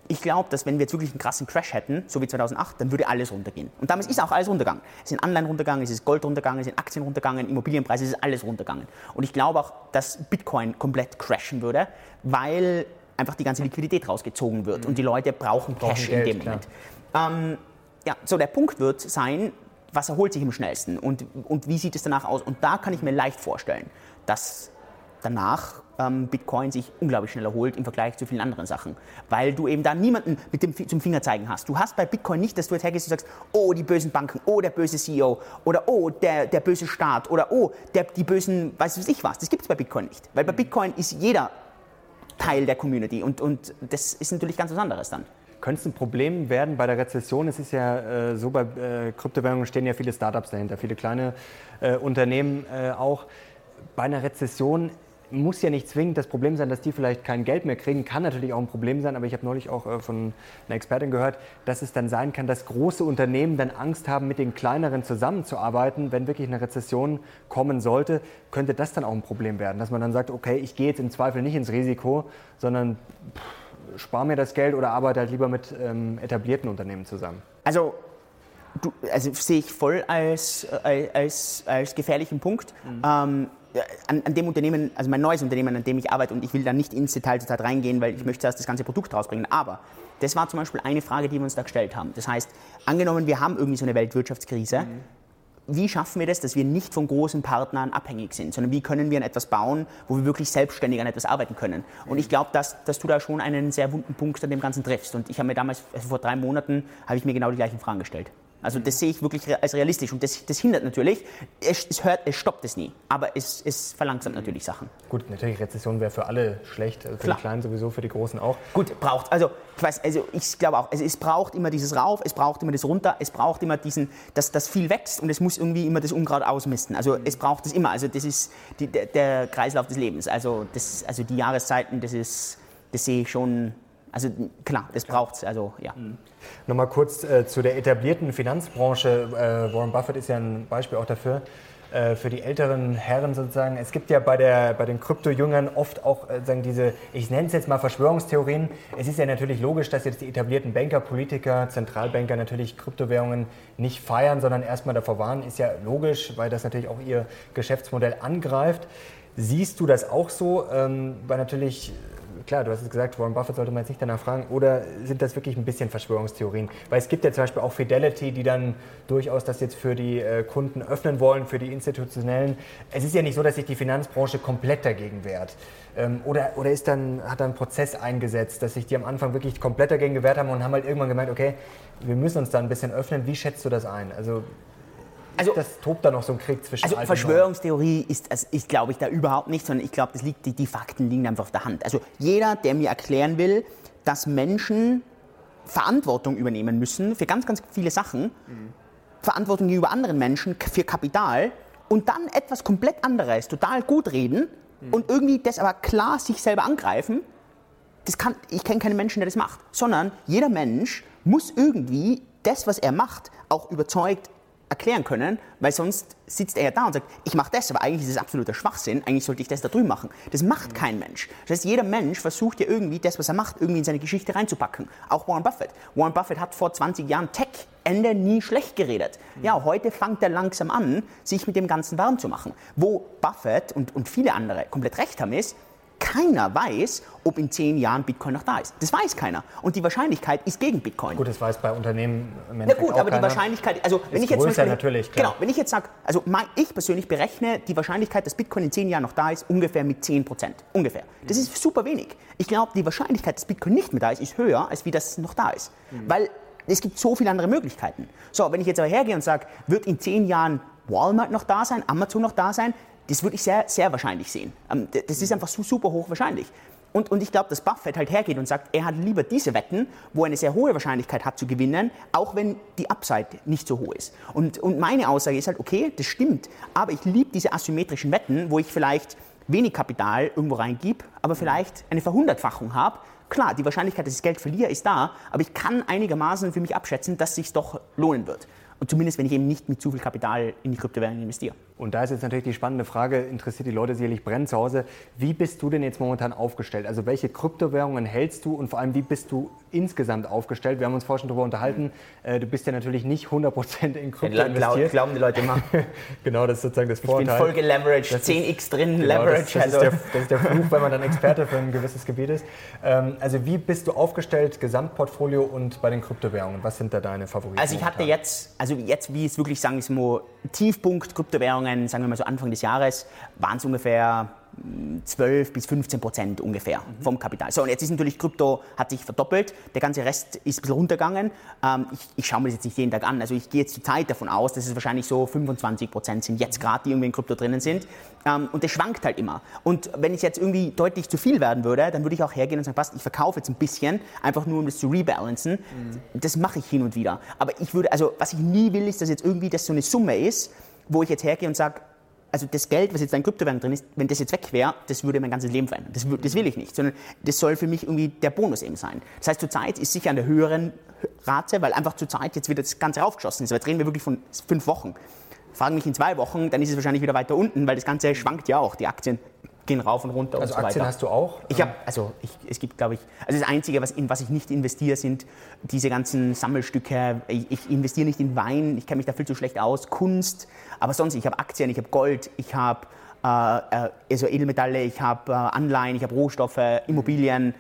ich glaube, dass wenn wir jetzt wirklich einen krassen Crash hätten, so wie 2008, dann würde alles runtergehen. Und damals ist auch alles runtergegangen. Es sind Anleihen runtergegangen, es ist Gold runtergegangen, es sind Aktien runtergegangen, Immobilienpreise, es ist alles runtergegangen. Und ich glaube auch, dass Bitcoin komplett crashen würde, weil einfach die ganze Liquidität rausgezogen wird mhm. und die Leute brauchen Cash brauchen Geld, in dem Moment. Ähm, ja, so der Punkt wird sein, was erholt sich am schnellsten und, und wie sieht es danach aus? Und da kann ich mir leicht vorstellen, dass danach ähm, Bitcoin sich unglaublich schnell erholt im Vergleich zu vielen anderen Sachen. Weil du eben da niemanden mit dem zum Fingerzeigen hast. Du hast bei Bitcoin nicht, dass du jetzt hergehst und sagst, oh, die bösen Banken, oh, der böse CEO oder oh, der, der böse Staat oder oh, der, die bösen, weiß ich was. Das gibt es bei Bitcoin nicht. Weil bei Bitcoin ist jeder Teil der Community und, und das ist natürlich ganz was anderes dann. Könnte es ein Problem werden bei der Rezession? Es ist ja äh, so, bei äh, Kryptowährungen stehen ja viele Startups dahinter, viele kleine äh, Unternehmen äh, auch. Bei einer Rezession muss ja nicht zwingend das Problem sein, dass die vielleicht kein Geld mehr kriegen. Kann natürlich auch ein Problem sein, aber ich habe neulich auch äh, von einer Expertin gehört, dass es dann sein kann, dass große Unternehmen dann Angst haben, mit den kleineren zusammenzuarbeiten. Wenn wirklich eine Rezession kommen sollte, könnte das dann auch ein Problem werden, dass man dann sagt, okay, ich gehe jetzt im Zweifel nicht ins Risiko, sondern pff, spare mir das Geld oder arbeite halt lieber mit ähm, etablierten Unternehmen zusammen. Also du, also sehe ich voll als, äh, als, als gefährlichen Punkt. Mhm. Ähm, an, an, dem Unternehmen, also mein neues Unternehmen, an dem ich arbeite, und ich will da nicht ins Detail zurzeit reingehen, weil ich möchte zuerst das ganze Produkt rausbringen, aber das war zum Beispiel eine Frage, die wir uns da gestellt haben. Das heißt, angenommen, wir haben irgendwie so eine Weltwirtschaftskrise, mhm. wie schaffen wir das, dass wir nicht von großen Partnern abhängig sind, sondern wie können wir an etwas bauen, wo wir wirklich selbstständig an etwas arbeiten können? Und ich glaube, dass, dass du da schon einen sehr wunden Punkt an dem Ganzen triffst. Und ich habe mir damals, also vor drei Monaten, habe ich mir genau die gleichen Fragen gestellt. Also das sehe ich wirklich als realistisch und das, das hindert natürlich. Es, es, hört, es stoppt es nie, aber es, es verlangsamt natürlich Sachen. Gut, natürlich Rezession wäre für alle schlecht, also für Klar. die Kleinen sowieso, für die Großen auch. Gut, braucht, also ich weiß, also ich glaube auch, also es braucht immer dieses Rauf, es braucht immer das Runter, es braucht immer diesen, dass das viel wächst und es muss irgendwie immer das Unkraut ausmisten. Also es braucht es immer, also das ist die, der, der, Kreislauf des Lebens. Also, das, also die Jahreszeiten, das ist, das sehe ich schon also klar, das braucht es. Also, ja. Mhm. Nochmal kurz äh, zu der etablierten Finanzbranche. Äh, Warren Buffett ist ja ein Beispiel auch dafür. Äh, für die älteren Herren sozusagen. Es gibt ja bei, der, bei den Krypto-Jüngern oft auch äh, sagen diese, ich nenne es jetzt mal Verschwörungstheorien. Es ist ja natürlich logisch, dass jetzt die etablierten Banker, Politiker, Zentralbanker natürlich Kryptowährungen nicht feiern, sondern erstmal davor warnen. Ist ja logisch, weil das natürlich auch ihr Geschäftsmodell angreift. Siehst du das auch so? Ähm, weil natürlich klar, du hast es gesagt, Warren Buffett sollte man jetzt nicht danach fragen, oder sind das wirklich ein bisschen Verschwörungstheorien? Weil es gibt ja zum Beispiel auch Fidelity, die dann durchaus das jetzt für die äh, Kunden öffnen wollen, für die institutionellen. Es ist ja nicht so, dass sich die Finanzbranche komplett dagegen wehrt. Ähm, oder oder ist dann, hat dann ein Prozess eingesetzt, dass sich die am Anfang wirklich komplett dagegen gewehrt haben und haben halt irgendwann gemeint, okay, wir müssen uns da ein bisschen öffnen. Wie schätzt du das ein? Also also, das tobt da noch so ein Krieg zwischen Also Verschwörungstheorie ist, also ich glaube ich da überhaupt nicht, sondern ich glaube, das liegt, die, die Fakten liegen einfach auf der Hand. Also jeder, der mir erklären will, dass Menschen Verantwortung übernehmen müssen für ganz, ganz viele Sachen, mhm. Verantwortung gegenüber anderen Menschen, für Kapital und dann etwas komplett anderes total gut reden mhm. und irgendwie das aber klar sich selber angreifen, das kann, ich kenne keinen Menschen, der das macht, sondern jeder Mensch muss irgendwie das, was er macht, auch überzeugt erklären können, weil sonst sitzt er ja da und sagt, ich mache das, aber eigentlich ist es absoluter Schwachsinn, eigentlich sollte ich das da drüben machen. Das macht kein Mensch. Das heißt, jeder Mensch versucht ja irgendwie das, was er macht, irgendwie in seine Geschichte reinzupacken. Auch Warren Buffett. Warren Buffett hat vor 20 Jahren Tech Ende nie schlecht geredet. Ja, heute fängt er langsam an, sich mit dem Ganzen warm zu machen. Wo Buffett und, und viele andere komplett recht haben, ist, keiner weiß, ob in zehn Jahren Bitcoin noch da ist. Das weiß keiner. Und die Wahrscheinlichkeit ist gegen Bitcoin. Gut, das weiß bei Unternehmen im Na gut, aber keiner. die Wahrscheinlichkeit, also wenn ich jetzt Beispiel, natürlich, klar. genau, wenn ich jetzt sage, also ich persönlich berechne die Wahrscheinlichkeit, dass Bitcoin in zehn Jahren noch da ist, ungefähr mit 10 Prozent. Ungefähr. Das ist super wenig. Ich glaube, die Wahrscheinlichkeit, dass Bitcoin nicht mehr da ist, ist höher, als wie das noch da ist. Mhm. Weil es gibt so viele andere Möglichkeiten. So, wenn ich jetzt aber hergehe und sage, wird in zehn Jahren Walmart noch da sein, Amazon noch da sein, das würde ich sehr, sehr wahrscheinlich sehen. Ähm, das ist einfach super hoch wahrscheinlich. Und, und ich glaube, dass Buffett halt hergeht und sagt, er hat lieber diese Wetten, wo er eine sehr hohe Wahrscheinlichkeit hat zu gewinnen, auch wenn die Upside nicht so hoch ist. Und, und meine Aussage ist halt, okay, das stimmt, aber ich liebe diese asymmetrischen Wetten, wo ich vielleicht wenig Kapital irgendwo reingib, aber vielleicht eine Verhundertfachung habe. Klar, die Wahrscheinlichkeit, dass ich Geld verliere, ist da, aber ich kann einigermaßen für mich abschätzen, dass es sich doch lohnen wird. Und zumindest, wenn ich eben nicht mit zu viel Kapital in die Kryptowährungen investiere. Und da ist jetzt natürlich die spannende Frage, interessiert die Leute sicherlich brennend zu Hause. Wie bist du denn jetzt momentan aufgestellt? Also welche Kryptowährungen hältst du und vor allem, wie bist du insgesamt aufgestellt? Wir haben uns vorhin schon darüber unterhalten. Äh, du bist ja natürlich nicht 100% in Krypto ja, investiert. Glauben die Leute immer. [LAUGHS] genau, das ist sozusagen das Vorteil. Ich bin voll geleveraged, 10x drin, genau, Leverage. Das, das, also. ist der, das, ist der, Fluch, wenn man dann Experte für ein gewisses Gebiet ist. Ähm, also wie bist du aufgestellt, Gesamtportfolio und bei den Kryptowährungen? Was sind da deine Favoriten? Also ich hatte jetzt, also jetzt, wie es wirklich, sagen wir mal, Tiefpunkt Kryptowährungen, sagen wir mal so Anfang des Jahres, waren es ungefähr 12 bis 15 Prozent ungefähr mhm. vom Kapital. So, und jetzt ist natürlich Krypto, hat sich verdoppelt, der ganze Rest ist ein bisschen runtergegangen. Ähm, ich, ich schaue mir das jetzt nicht jeden Tag an, also ich gehe jetzt zur Zeit davon aus, dass es wahrscheinlich so 25 Prozent sind, jetzt gerade, die irgendwie in Krypto drinnen sind. Ähm, und das schwankt halt immer. Und wenn es jetzt irgendwie deutlich zu viel werden würde, dann würde ich auch hergehen und sagen, passt, ich verkaufe jetzt ein bisschen, einfach nur um das zu rebalancen. Mhm. Das mache ich hin und wieder. Aber ich würde, also was ich nie will, ist, dass jetzt irgendwie das so eine Summe ist, wo ich jetzt hergehe und sage, also das Geld, was jetzt in Kryptowährung drin ist, wenn das jetzt weg wäre, das würde mein ganzes Leben verändern. Das, das will ich nicht, sondern das soll für mich irgendwie der Bonus eben sein. Das heißt, zurzeit ist sicher an der höheren Rate, weil einfach zurzeit jetzt wieder das Ganze aufgeschossen ist. Jetzt reden wir wirklich von fünf Wochen. Fragen mich in zwei Wochen, dann ist es wahrscheinlich wieder weiter unten, weil das Ganze schwankt ja auch. Die Aktien gehen rauf und runter also und so Aktien weiter. hast du auch? Ich habe, also ich, es gibt, glaube ich, also das Einzige, was, in was ich nicht investiere, sind diese ganzen Sammelstücke. Ich, ich investiere nicht in Wein, ich kenne mich da viel zu schlecht aus, Kunst, aber sonst, ich habe Aktien, ich habe Gold, ich habe äh, äh, also Edelmetalle, ich habe äh, Anleihen, ich habe Rohstoffe, Immobilien.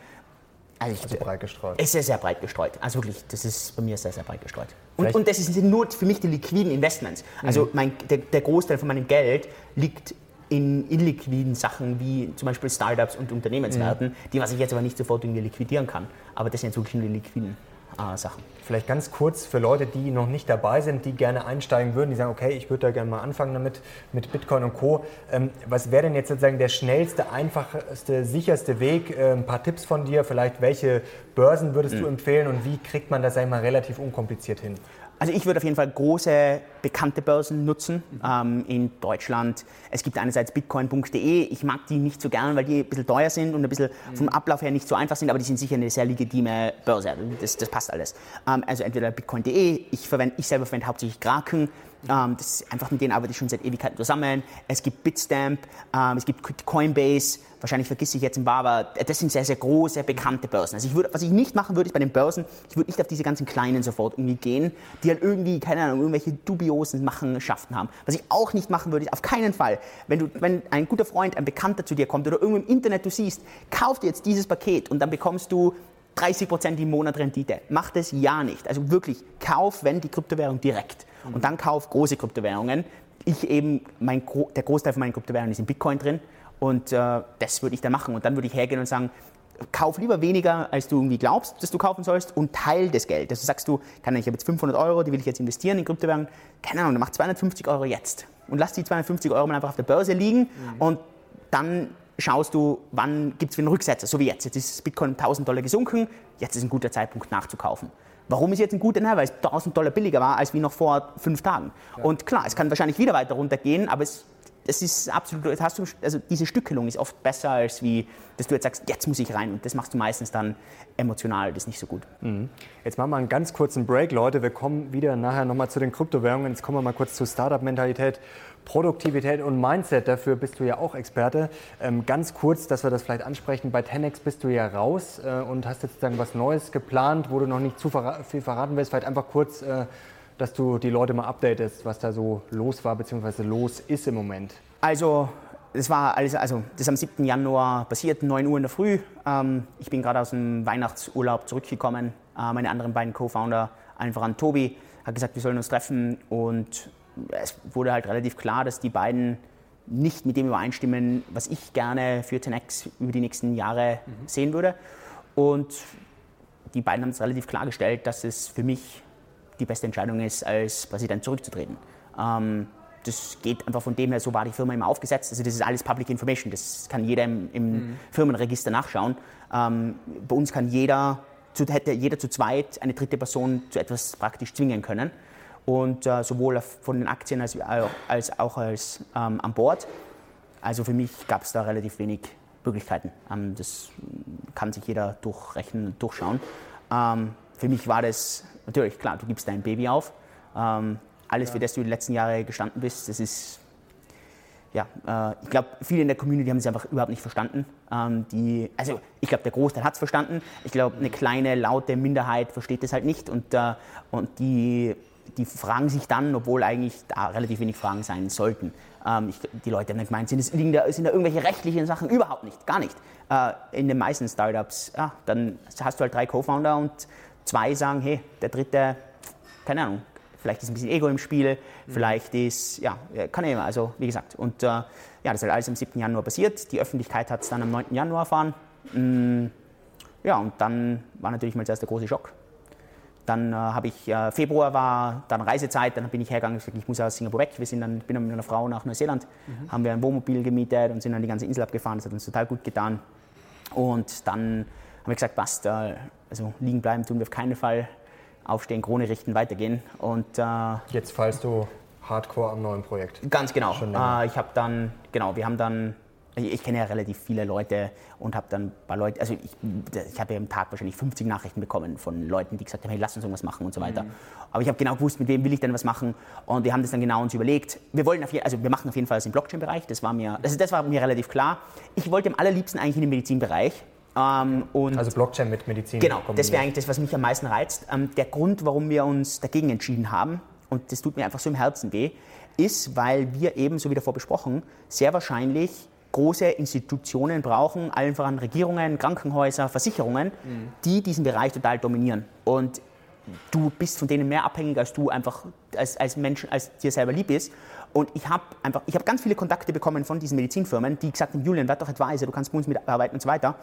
Also, ich, Also breit gestreut. es ist sehr, sehr breit gestreut. Also wirklich, das ist bei mir sehr, sehr breit gestreut. Und, und das sind nur für mich die liquiden Investments. Also mein, der, der Großteil von meinem Geld liegt in illiquiden Sachen wie zum Beispiel Startups und Unternehmenswerten, die was ich jetzt aber nicht sofort irgendwie liquidieren kann. Aber das sind jetzt wirklich nur die liquiden äh, Sachen. Vielleicht ganz kurz für Leute, die noch nicht dabei sind, die gerne einsteigen würden, die sagen, okay, ich würde da gerne mal anfangen damit, mit Bitcoin und Co. Ähm, was wäre denn jetzt sozusagen der schnellste, einfachste, sicherste Weg? Äh, ein paar Tipps von dir, vielleicht welche Börsen würdest du empfehlen und wie kriegt man das, sag ich mal, relativ unkompliziert hin? Also ich würde auf jeden Fall große bekannte Börsen nutzen ähm, in Deutschland. Es gibt einerseits bitcoin.de. Ich mag die nicht so gern, weil die ein bisschen teuer sind und ein bisschen vom Ablauf her nicht so einfach sind, aber die sind sicher eine sehr legitime Börse. Das, das passt alles. Ähm, also entweder bitcoin.de. Ich, ich selber verwende hauptsächlich Kraken. Ähm, das ist einfach mit denen arbeite ich schon seit Ewigkeiten zusammen. Es gibt Bitstamp, ähm, es gibt Coinbase. Wahrscheinlich vergesse ich jetzt ein paar, aber das sind sehr, sehr große, bekannte Börsen. Also ich würde, was ich nicht machen würde, ist bei den Börsen, ich würde nicht auf diese ganzen kleinen sofort irgendwie gehen, die halt irgendwie, keine Ahnung, irgendwelche dubiosen Machenschaften haben. Was ich auch nicht machen würde, ist auf keinen Fall, wenn, du, wenn ein guter Freund, ein Bekannter zu dir kommt oder irgendwo im Internet du siehst, kauf dir jetzt dieses Paket und dann bekommst du 30% im Monat Rendite. Mach das ja nicht. Also wirklich, kauf, wenn die Kryptowährung direkt. Und dann kauf große Kryptowährungen. Ich eben, mein, der Großteil von meinen Kryptowährungen ist in Bitcoin drin. Und äh, das würde ich dann machen. Und dann würde ich hergehen und sagen, kauf lieber weniger, als du irgendwie glaubst, dass du kaufen sollst und teil das Geld. Also sagst du, Ahnung, ich habe jetzt 500 Euro, die will ich jetzt investieren in Kryptowährungen. Keine Ahnung, dann mach 250 Euro jetzt. Und lass die 250 Euro mal einfach auf der Börse liegen und dann schaust du, wann gibt es wieder einen Rücksetzer, so wie jetzt. Jetzt ist Bitcoin um 1000 Dollar gesunken, jetzt ist ein guter Zeitpunkt nachzukaufen. Warum ist jetzt ein guter? Na, weil es 1000 Dollar billiger war als wie noch vor fünf Tagen. Und klar, es kann wahrscheinlich wieder weiter runtergehen, aber es, es ist absolut, hast du, also diese Stückelung ist oft besser als wie, dass du jetzt sagst, jetzt muss ich rein. Und das machst du meistens dann emotional, das ist nicht so gut. Jetzt machen wir einen ganz kurzen Break, Leute. Wir kommen wieder nachher nochmal zu den Kryptowährungen. Jetzt kommen wir mal kurz zu Startup-Mentalität, Produktivität und Mindset. Dafür bist du ja auch Experte. Ähm, ganz kurz, dass wir das vielleicht ansprechen. Bei 10x bist du ja raus äh, und hast jetzt dann was Neues geplant, wo du noch nicht zu verra viel verraten willst. Vielleicht einfach kurz, äh, dass du die Leute mal updatest, was da so los war bzw. los ist im Moment. Also, das war alles, also das ist am 7. Januar passiert, 9 Uhr in der Früh. Ähm, ich bin gerade aus dem Weihnachtsurlaub zurückgekommen. Äh, meine anderen beiden Co-Founder, allen voran Tobi, hat gesagt, wir sollen uns treffen und es wurde halt relativ klar, dass die beiden nicht mit dem übereinstimmen, was ich gerne für 10x über die nächsten Jahre sehen würde. Und die beiden haben es relativ klargestellt, dass es für mich die beste Entscheidung ist, als Präsident zurückzutreten. Ähm, das geht einfach von dem her, so war die Firma immer aufgesetzt. Also das ist alles Public Information, das kann jeder im, im Firmenregister nachschauen. Ähm, bei uns kann jeder zu, hätte jeder zu zweit eine dritte Person zu etwas praktisch zwingen können. Und äh, sowohl von den Aktien als, auch- als auch als ähm, an Bord. Also für mich gab es da relativ wenig Möglichkeiten. Ähm, das kann sich jeder durchrechnen und durchschauen. Ähm, für mich war das natürlich klar, du gibst dein Baby auf. Ähm, alles, für das du die letzten Jahre gestanden bist, das ist ja, äh, ich glaube, viele in der Community haben es einfach überhaupt nicht verstanden. Ähm, die, also ich glaube, der Großteil hat es verstanden. Ich glaube, eine kleine, laute Minderheit versteht das halt nicht. Und, äh, und die, die fragen sich dann, obwohl eigentlich da relativ wenig Fragen sein sollten. Ähm, ich, die Leute haben dann gemeint, sind, es, da, sind da irgendwelche rechtlichen Sachen? Überhaupt nicht, gar nicht. Äh, in den meisten Startups, ja, dann hast du halt drei Co-Founder und zwei sagen, hey, der dritte, keine Ahnung, vielleicht ist ein bisschen Ego im Spiel, vielleicht ist, ja, kann eben, also wie gesagt. Und äh, ja, das ist halt alles am 7. Januar passiert. Die Öffentlichkeit hat es dann am 9. Januar erfahren. Mm, ja, und dann war natürlich mal zuerst der große Schock. Dann äh, habe ich, äh, Februar war dann Reisezeit, dann bin ich hergegangen und gesagt, ich muss aus Singapur weg. Wir sind dann, bin dann mit einer Frau nach Neuseeland, haben wir ein Wohnmobil gemietet und sind dann die ganze Insel abgefahren. Das hat uns total gut getan. Und dann haben wir gesagt, passt, äh, also liegen bleiben tun wir auf keinen Fall. Aufstehen, Krone richten, weitergehen. Und äh, Jetzt, falls du hardcore am neuen Projekt. Ganz genau. Äh, ich habe dann, genau, wir haben dann ich kenne ja relativ viele Leute und habe dann ein paar Leute, also ich, ich habe ja am Tag wahrscheinlich 50 Nachrichten bekommen von Leuten, die gesagt haben, hey, lass uns irgendwas machen und so weiter. Mhm. Aber ich habe genau gewusst, mit wem will ich denn was machen und wir haben das dann genau uns überlegt. Wir wollen auf jeden, also wir machen auf jeden Fall das im Blockchain-Bereich, das war mir, also das war mir relativ klar. Ich wollte am allerliebsten eigentlich in den Medizinbereich. Ähm, also Blockchain mit Medizin. Genau, das wäre eigentlich das, was mich am meisten reizt. Ähm, der Grund, warum wir uns dagegen entschieden haben, und das tut mir einfach so im Herzen weh, ist, weil wir eben, so wie davor besprochen, sehr wahrscheinlich große Institutionen brauchen, allen voran Regierungen, Krankenhäuser, Versicherungen, mhm. die diesen Bereich total dominieren. Und du bist von denen mehr abhängig, als du einfach als, als Mensch, als dir selber lieb ist. Und ich habe einfach, ich habe ganz viele Kontakte bekommen von diesen Medizinfirmen, die gesagt haben, Julian, werd doch Advisor, du kannst bei uns mitarbeiten und so weiter.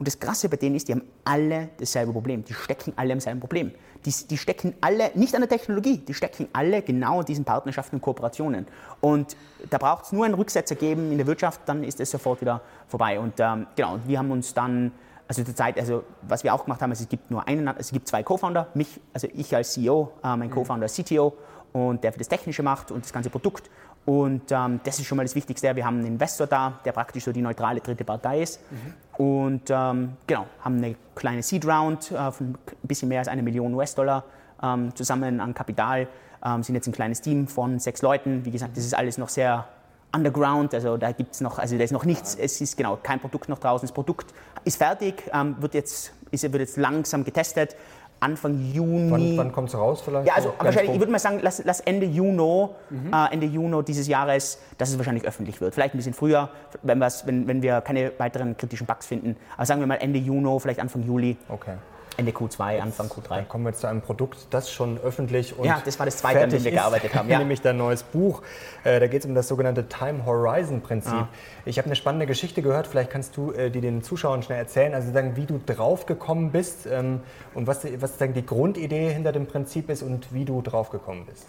Und das Krasse bei denen ist, die haben alle dasselbe Problem. Die stecken alle im selben Problem. Die, die stecken alle nicht an der Technologie, die stecken alle genau in diesen Partnerschaften und Kooperationen. Und da braucht es nur einen Rücksetzer geben in der Wirtschaft, dann ist es sofort wieder vorbei. Und ähm, genau, und wir haben uns dann, also zur Zeit, also was wir auch gemacht haben, ist, es gibt nur einen, es gibt zwei Co-Founder, mich, also ich als CEO, äh, mein Co-Founder als CTO und der für das Technische macht und das ganze Produkt. Und ähm, das ist schon mal das Wichtigste. Wir haben einen Investor da, der praktisch so die neutrale dritte Partei ist. Mhm. Und ähm, genau, haben eine kleine Seed Round äh, von ein bisschen mehr als eine Million US-Dollar ähm, zusammen an Kapital. Ähm, sind jetzt ein kleines Team von sechs Leuten. Wie gesagt, das ist alles noch sehr underground, also da gibt es noch, also da ist noch nichts, es ist genau kein Produkt noch draußen. Das Produkt ist fertig, ähm, wird, jetzt, ist, wird jetzt langsam getestet. Anfang Juni. Wann, wann kommt es raus vielleicht? Ja, also wahrscheinlich, ich würde mal sagen, lass, lass Ende Juni, mhm. äh, Ende Juni dieses Jahres, dass es wahrscheinlich öffentlich wird. Vielleicht ein bisschen früher, wenn, wenn, wenn wir keine weiteren kritischen Bugs finden. Aber sagen wir mal Ende Juni, vielleicht Anfang Juli. Okay. Ende Q2, Anfang Q3. Dann kommen wir jetzt zu einem Produkt, das schon öffentlich und Ja, das war das zweite, an dem wir gearbeitet haben. [LAUGHS] Ja. Nämlich dein neues Buch. Äh, da geht es um das sogenannte Time Horizon Prinzip. Ah. Ich habe eine spannende Geschichte gehört, vielleicht kannst du äh, die den Zuschauern schnell erzählen, also sagen, wie du draufgekommen bist ähm, und was, was sagen, die Grundidee hinter dem Prinzip ist und wie du draufgekommen bist.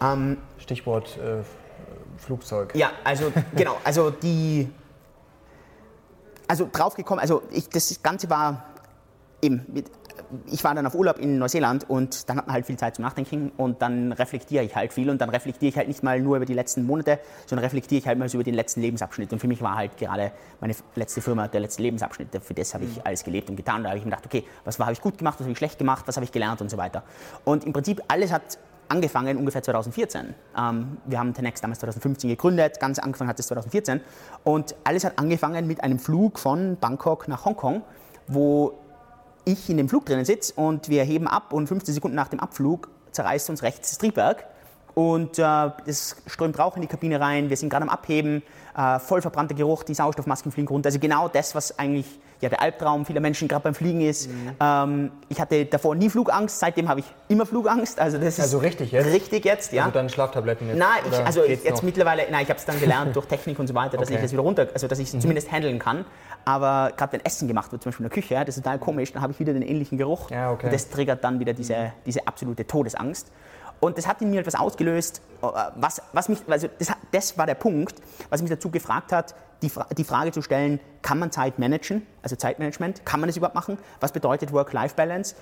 Um, ähm, Stichwort äh, Flugzeug. Ja, also genau, also die also draufgekommen, also ich, das Ganze war eben mit ich war dann auf Urlaub in Neuseeland und dann hat man halt viel Zeit zum Nachdenken und dann reflektiere ich halt viel und dann reflektiere ich halt nicht mal nur über die letzten Monate, sondern reflektiere ich halt mal so über den letzten Lebensabschnitt. Und für mich war halt gerade meine letzte Firma der letzte Lebensabschnitt. Für das habe ich mhm. alles gelebt und getan. Und da habe ich mir gedacht, okay, was habe ich gut gemacht, was habe ich schlecht gemacht, was habe ich gelernt und so weiter. Und im Prinzip alles hat angefangen ungefähr 2014. Ähm, wir haben Tenex damals 2015 gegründet, ganz angefangen hat es 2014. Und alles hat angefangen mit einem Flug von Bangkok nach Hongkong, wo ich in dem Flug drinnen sitze und wir heben ab und 15 Sekunden nach dem Abflug zerreißt uns rechts das Triebwerk und äh, es strömt Rauch in die Kabine rein, wir sind gerade am Abheben, äh, voll verbrannter Geruch, die Sauerstoffmasken fliegen runter. Also genau das, was eigentlich ja, der Albtraum vieler Menschen gerade beim Fliegen ist. Mhm. Ähm, ich hatte davor nie Flugangst, seitdem habe ich immer Flugangst. Also, das ist also richtig jetzt? Richtig jetzt, ja. Also dann Schlaftabletten jetzt? Nein, ich, also jetzt noch? mittlerweile, nein, ich habe es dann gelernt [LAUGHS] durch Technik und so weiter, dass okay. ich das wieder runter, also dass ich es mhm. zumindest handeln kann. Aber gerade wenn Essen gemacht wird, zum Beispiel in der Küche, das ist total komisch, dann habe ich wieder den ähnlichen Geruch. Ja, okay. Und das triggert dann wieder diese, diese absolute Todesangst. Und das hat in mir etwas ausgelöst, äh, was, was mich, also das, das, war der Punkt, was mich dazu gefragt hat, die, die Frage zu stellen, kann man Zeit managen, also Zeitmanagement, kann man das überhaupt machen? Was bedeutet Work-Life-Balance?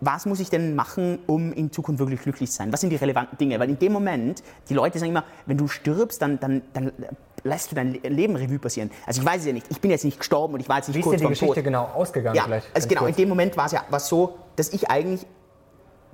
was muss ich denn machen, um in Zukunft wirklich glücklich zu sein? Was sind die relevanten Dinge? Weil in dem Moment, die Leute sagen immer, wenn du stirbst, dann, dann, dann lässt du dein Leben Revue passieren. Also ich weiß es ja nicht, ich bin jetzt nicht gestorben und ich war jetzt nicht Wie kurz ist denn die Geschichte Tod. genau ausgegangen? Ja, vielleicht also genau, kurz. in dem Moment war es ja was so, dass ich eigentlich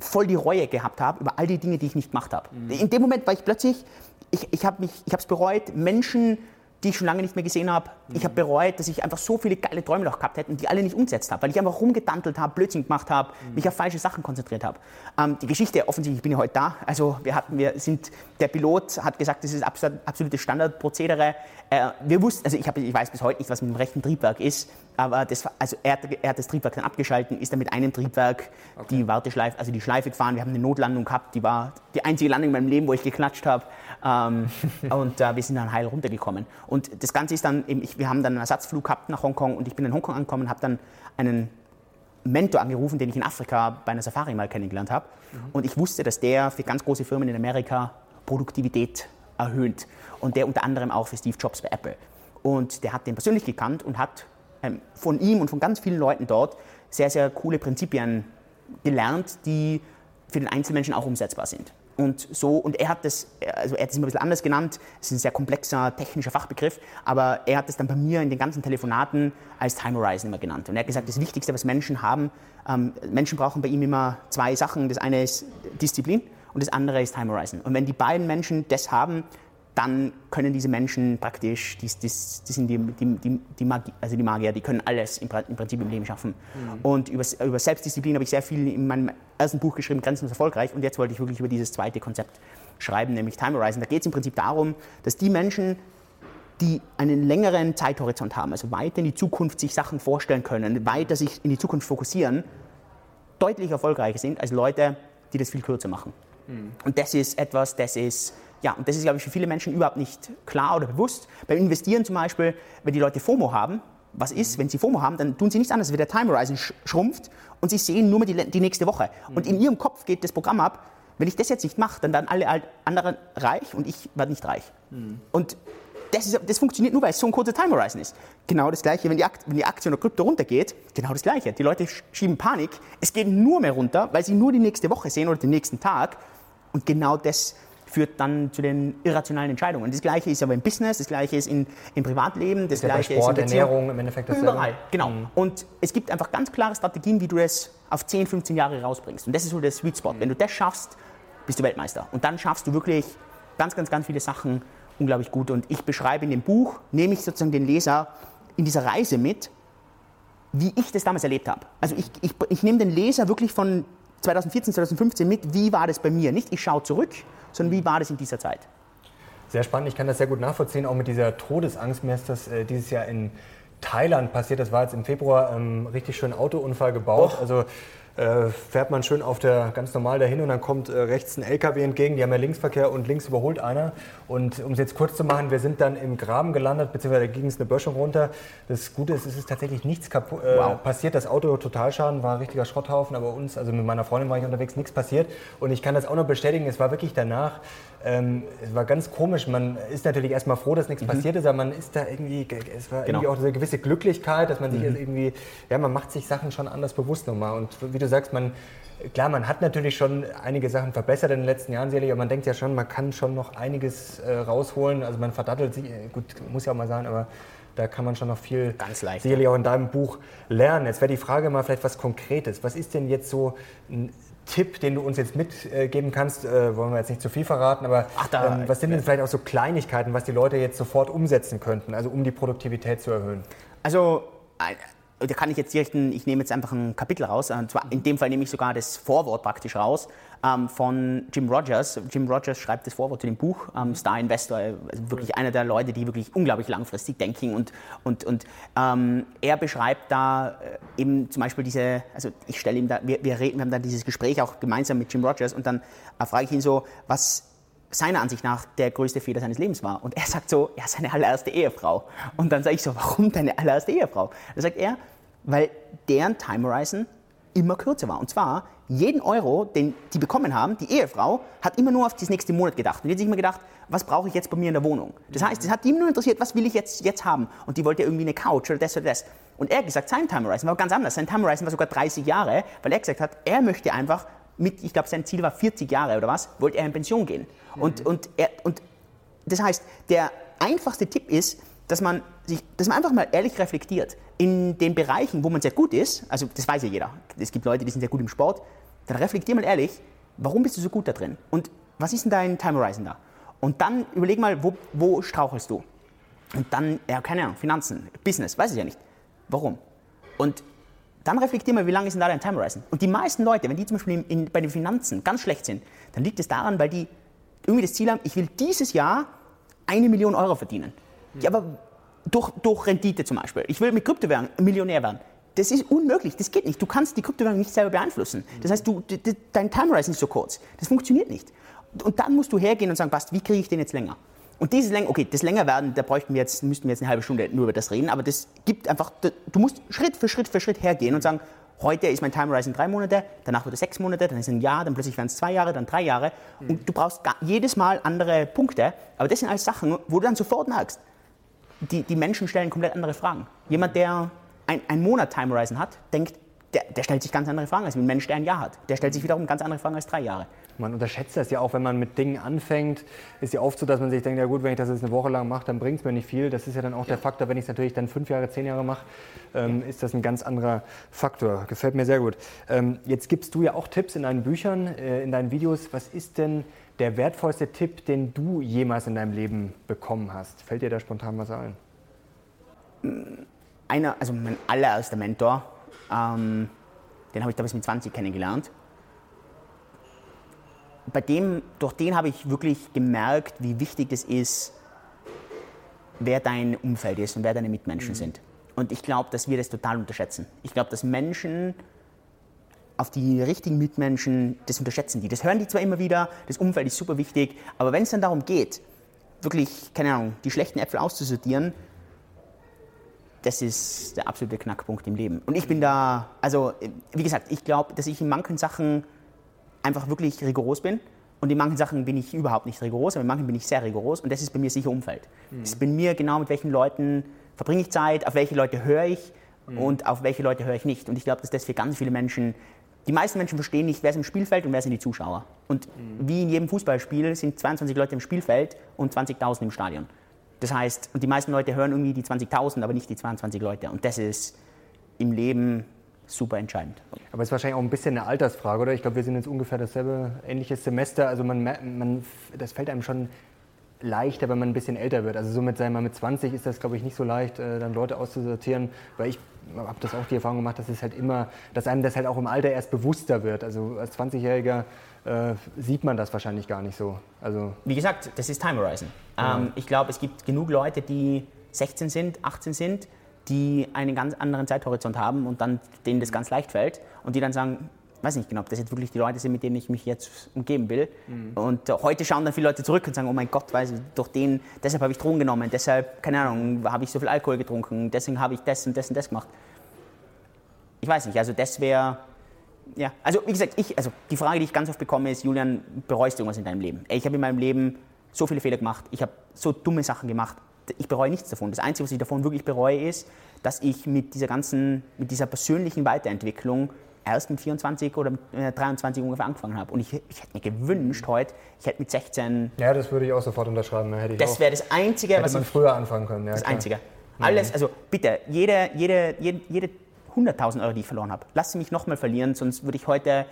voll die Reue gehabt habe über all die Dinge, die ich nicht gemacht habe. Mhm. In dem Moment war ich plötzlich, ich, ich habe es bereut, Menschen die ich schon lange nicht mehr gesehen habe. Mhm. Ich habe bereut, dass ich einfach so viele geile Träume noch gehabt hätte und die alle nicht umgesetzt habe, weil ich einfach rumgedantelt habe, Blödsinn gemacht habe, mhm. mich auf falsche Sachen konzentriert habe. Ähm, die Geschichte, offensichtlich ich bin ja heute da. Also wir hatten, wir sind, der Pilot hat gesagt, das ist absolutes Standardprozedere. Äh, wir wussten, also ich, hab, ich weiß bis heute nicht, was mit dem rechten Triebwerk ist, aber das, also er, hat, er hat das Triebwerk dann abgeschalten, ist dann mit einem Triebwerk okay. die Warteschleife, also die Schleife gefahren. Wir haben eine Notlandung gehabt, die war die einzige Landung in meinem Leben, wo ich geklatscht habe. Ähm, [LAUGHS] und äh, wir sind dann heil runtergekommen. Und das Ganze ist dann, eben, ich, wir haben dann einen Ersatzflug gehabt nach Hongkong und ich bin in Hongkong angekommen und habe dann einen Mentor angerufen, den ich in Afrika bei einer Safari mal kennengelernt habe. Mhm. Und ich wusste, dass der für ganz große Firmen in Amerika Produktivität erhöht. Und der unter anderem auch für Steve Jobs bei Apple. Und der hat den persönlich gekannt und hat ähm, von ihm und von ganz vielen Leuten dort sehr, sehr coole Prinzipien gelernt, die für den Einzelmenschen auch umsetzbar sind. Und so, und er hat das, also er hat es immer ein bisschen anders genannt, es ist ein sehr komplexer technischer Fachbegriff, aber er hat es dann bei mir in den ganzen Telefonaten als Time Horizon immer genannt. Und er hat gesagt, das Wichtigste, was Menschen haben, ähm, Menschen brauchen bei ihm immer zwei Sachen. Das eine ist Disziplin und das andere ist Time Horizon. Und wenn die beiden Menschen das haben, dann können diese Menschen praktisch, die, die, die sind die, die, die, Magie, also die Magier, die können alles im, Prinzip im Leben schaffen. Mhm. Und über, über Selbstdisziplin habe ich sehr viel in meinem ersten Buch geschrieben, Grenzenlos erfolgreich. Und jetzt wollte ich wirklich über dieses zweite Konzept schreiben, nämlich Time Horizon. Da geht es im Prinzip darum, dass die Menschen, die einen längeren Zeithorizont haben, also weiter in die Zukunft sich Sachen vorstellen können, weiter sich in die Zukunft fokussieren, deutlich erfolgreicher sind als Leute, die das viel kürzer machen. Mhm. Und das ist etwas, das ist ja, und das ist, glaube ich, für viele Menschen überhaupt nicht klar oder bewusst. Beim Investieren zum Beispiel, wenn die Leute FOMO haben, was ist, wenn sie FOMO haben, dann tun sie nichts anderes, als der Time Horizon schrumpft und sie sehen nur mehr die, die nächste Woche. Und in ihrem Kopf geht das Programm ab, wenn ich das jetzt nicht mache, dann werden alle anderen reich und ich werde nicht reich. Mhm. Und das, ist, das, funktioniert nur, weil es so ein kurzer Time Horizon ist. Genau das Gleiche, wenn die, Akt, wenn die Aktie oder Krypto runtergeht, genau das Gleiche. Die Leute schieben Panik, es geht nur mehr runter, weil sie nur die nächste Woche sehen oder den nächsten Tag. Und genau das führt dann zu den irrationalen Entscheidungen. Das Gleiche ist aber im Business, das Gleiche ist in, im Privatleben, das, das Gleiche Sport, ist in Ernährung, im Endeffekt das Überall, genau. Mhm. Und es gibt einfach ganz klare Strategien, wie du das auf 10, 15 Jahre rausbringst. Und das ist so der Sweet Spot. Mhm. Wenn du das schaffst, bist du Weltmeister. Und dann schaffst du wirklich ganz, ganz, ganz viele Sachen unglaublich gut. Und ich beschreibe in dem Buch, nehme ich sozusagen den Leser in dieser Reise mit, wie ich das damals erlebt habe. Also ich, ich, ich nehme den Leser wirklich von 2014, 2015 mit, wie war das bei mir? Nicht ich schaue zurück, sondern wie war das in dieser Zeit? Sehr spannend, ich kann das sehr gut nachvollziehen, auch mit dieser Todesangst. Mir ist das äh, dieses Jahr in Thailand passiert, das war jetzt im Februar, ähm, richtig schön Autounfall gebaut. Oh. Also äh, fährt man schön auf der ganz normal dahin und dann kommt äh, rechts ein LKW entgegen, die haben ja Linksverkehr und links überholt einer. Und um es jetzt kurz zu machen, wir sind dann im Graben gelandet, beziehungsweise da ging es eine Böschung runter. Das Gute ist, es ist tatsächlich nichts äh, wow. passiert. Das Auto Totalschaden war ein richtiger Schrotthaufen, aber uns, also mit meiner Freundin war ich unterwegs, nichts passiert. Und ich kann das auch noch bestätigen, es war wirklich danach, ähm, es war ganz komisch. Man ist natürlich erstmal froh, dass nichts mhm. passiert ist, aber man ist da irgendwie, es war genau. irgendwie auch eine gewisse Glücklichkeit, dass man sich mhm. irgendwie, ja, man macht sich Sachen schon anders bewusst nochmal. Und wie du sagst, man, klar, man hat natürlich schon einige Sachen verbessert in den letzten Jahren sicherlich, aber man denkt ja schon, man kann schon noch einiges äh, rausholen. Also man verdattelt sich, äh, gut, muss ja auch mal sein, aber da kann man schon noch viel sicherlich auch in deinem Buch lernen. Jetzt wäre die Frage mal vielleicht was Konkretes. Was ist denn jetzt so ein Tipp, den du uns jetzt mitgeben kannst, äh, wollen wir jetzt nicht zu viel verraten, aber Ach, da, ähm, was sind denn vielleicht auch so Kleinigkeiten, was die Leute jetzt sofort umsetzen könnten, also um die Produktivität zu erhöhen? Also da kann ich jetzt direkt, ein, ich nehme jetzt einfach ein Kapitel raus, und zwar in dem Fall nehme ich sogar das Vorwort praktisch raus ähm, von Jim Rogers. Jim Rogers schreibt das Vorwort zu dem Buch, ähm, Star Investor, also wirklich einer der Leute, die wirklich unglaublich langfristig denken und, und, und ähm, er beschreibt da äh, eben zum Beispiel diese, also ich stelle ihm da, wir, wir, reden, wir haben da dieses Gespräch auch gemeinsam mit Jim Rogers und dann äh, frage ich ihn so, was seiner Ansicht nach der größte Fehler seines Lebens war. Und er sagt so, ja, seine allererste Ehefrau. Und dann sage ich so, warum deine allererste Ehefrau? Da sagt er, weil deren Time Horizon immer kürzer war. Und zwar, jeden Euro, den die bekommen haben, die Ehefrau, hat immer nur auf das nächste Monat gedacht. Und die hat sich immer gedacht, was brauche ich jetzt bei mir in der Wohnung? Das heißt, es hat die nur interessiert, was will ich jetzt, jetzt haben? Und die wollte irgendwie eine Couch oder das oder das. Und er hat gesagt, sein Time Horizon war ganz anders. Sein Time Horizon war sogar 30 Jahre, weil er gesagt hat, er möchte einfach mit, ich glaube, sein Ziel war 40 Jahre oder was, wollte er in Pension gehen. Mhm. Und, und, er, und das heißt, der einfachste Tipp ist, dass man, sich, dass man einfach mal ehrlich reflektiert. In den Bereichen, wo man sehr gut ist, also das weiß ja jeder, es gibt Leute, die sind sehr gut im Sport, dann reflektier mal ehrlich, warum bist du so gut da drin? Und was ist denn dein Time Horizon da? Und dann überleg mal, wo, wo strauchelst du? Und dann, ja, keine Ahnung, Finanzen, Business, weiß ich ja nicht. Warum? Und dann reflektier mal, wie lange ist denn da dein Time Horizon? Und die meisten Leute, wenn die zum Beispiel in, in, bei den Finanzen ganz schlecht sind, dann liegt es daran, weil die irgendwie das Ziel haben, ich will dieses Jahr eine Million Euro verdienen. Ja, aber durch, durch Rendite zum Beispiel. Ich will mit Kryptowährungen Millionär werden. Das ist unmöglich, das geht nicht. Du kannst die Kryptowährung nicht selber beeinflussen. Das heißt, du, dein Time Horizon ist so kurz. Das funktioniert nicht. Und dann musst du hergehen und sagen, passt, wie kriege ich den jetzt länger? Und dieses länger, okay, das länger werden, da bräuchten wir jetzt, müssten wir jetzt eine halbe Stunde nur über das reden, aber das gibt einfach, du musst Schritt für Schritt für Schritt hergehen und sagen, heute ist mein Time Horizon drei Monate, danach wird es sechs Monate, dann ist es ein Jahr, dann plötzlich werden es zwei Jahre, dann drei Jahre. Und du brauchst jedes Mal andere Punkte, aber das sind alles Sachen, wo du dann sofort merkst, die, die Menschen stellen komplett andere Fragen. Jemand, der ein, ein Monat Time Horizon hat, denkt der, der, stellt sich ganz andere Fragen als ein Mensch, der ein Jahr hat. Der stellt sich wiederum ganz andere Fragen als drei Jahre. Man unterschätzt das ja auch, wenn man mit Dingen anfängt. Ist ja oft so, dass man sich denkt, ja gut, wenn ich das jetzt eine Woche lang mache, dann bringt es mir nicht viel. Das ist ja dann auch ja. der Faktor, wenn ich es natürlich dann fünf Jahre, zehn Jahre mache, ähm, ist das ein ganz anderer Faktor. Gefällt mir sehr gut. Ähm, jetzt gibst du ja auch Tipps in deinen Büchern, äh, in deinen Videos. Was ist denn der wertvollste Tipp, den du jemals in deinem Leben bekommen hast? Fällt dir da spontan was ein? Einer, also mein allererster Mentor, ähm, den habe ich damals mit 20 kennengelernt. Bei dem, durch den habe ich wirklich gemerkt, wie wichtig es ist, wer dein Umfeld ist und wer deine Mitmenschen mhm. sind. Und ich glaube, dass wir das total unterschätzen. Ich glaube, dass Menschen auf die richtigen Mitmenschen, das unterschätzen die. Das hören die zwar immer wieder, das Umfeld ist super wichtig, aber wenn es dann darum geht, wirklich, keine Ahnung, die schlechten Äpfel auszusortieren, das ist der absolute Knackpunkt im Leben. Und ich bin da, also wie gesagt, ich glaube, dass ich in manchen Sachen einfach wirklich rigoros bin. Und in manchen Sachen bin ich überhaupt nicht rigoros, aber in manchen bin ich sehr rigoros. Und das ist bei mir sicher Umfeld. Mhm. Das ist bei mir genau, mit welchen Leuten verbringe ich Zeit, auf welche Leute höre ich mhm. und auf welche Leute höre ich nicht. Und ich glaube, dass das für ganz viele Menschen, die meisten Menschen verstehen nicht, wer ist im Spielfeld und wer sind die Zuschauer. Und mhm. wie in jedem Fußballspiel sind 22 Leute im Spielfeld und 20.000 im Stadion. Das heißt, und die meisten Leute hören irgendwie die 20.000, aber nicht die 22 Leute. Und das ist im Leben super entscheidend. Aber es ist wahrscheinlich auch ein bisschen eine Altersfrage, oder? Ich glaube, wir sind jetzt ungefähr dasselbe, ähnliches Semester. Also man, man, das fällt einem schon leichter, wenn man ein bisschen älter wird. Also so mit, sagen wir mal, mit 20 ist das, glaube ich, nicht so leicht, äh, dann Leute auszusortieren, weil ich habe das auch die Erfahrung gemacht, dass es halt immer, dass einem das halt auch im Alter erst bewusster wird. Also als 20-Jähriger äh, sieht man das wahrscheinlich gar nicht so. Also Wie gesagt, das ist Time Horizon. Ja. Ähm, ich glaube, es gibt genug Leute, die 16 sind, 18 sind, die einen ganz anderen Zeithorizont haben und dann denen das ganz leicht fällt und die dann sagen, weiß nicht genau, ob das jetzt wirklich die Leute sind, mit denen ich mich jetzt umgeben will. Mhm. Und äh, heute schauen dann viele Leute zurück und sagen, oh mein Gott, weiß ich, durch den, deshalb habe ich Drogen genommen, deshalb, keine Ahnung, habe ich so viel Alkohol getrunken, deswegen habe ich das und das und das gemacht. Ich weiß nicht, also das wäre, ja, also wie gesagt, ich, also die Frage, die ich ganz oft bekomme, ist, Julian, bereust du irgendwas in deinem Leben? Ich habe in meinem Leben so viele Fehler gemacht, ich habe so dumme Sachen gemacht, ich bereue nichts davon. Das Einzige, was ich davon wirklich bereue, ist, dass ich mit dieser ganzen, mit dieser persönlichen Weiterentwicklung erst mit 24 oder mit 23 äh, ungefähr angefangen habe. Und ich, ich hätte mir gewünscht heute, ich hätte mit 16... Ja, das würde ich auch sofort unterschreiben. Hätte das wäre das Einzige, hätte was man ich, früher anfangen können. Ja, das klar. Einzige. Alles, also bitte, jede, jede, jede, jede 100.000 Euro, die ich verloren habe, lass sie mich nochmal verlieren, sonst würde ich heute,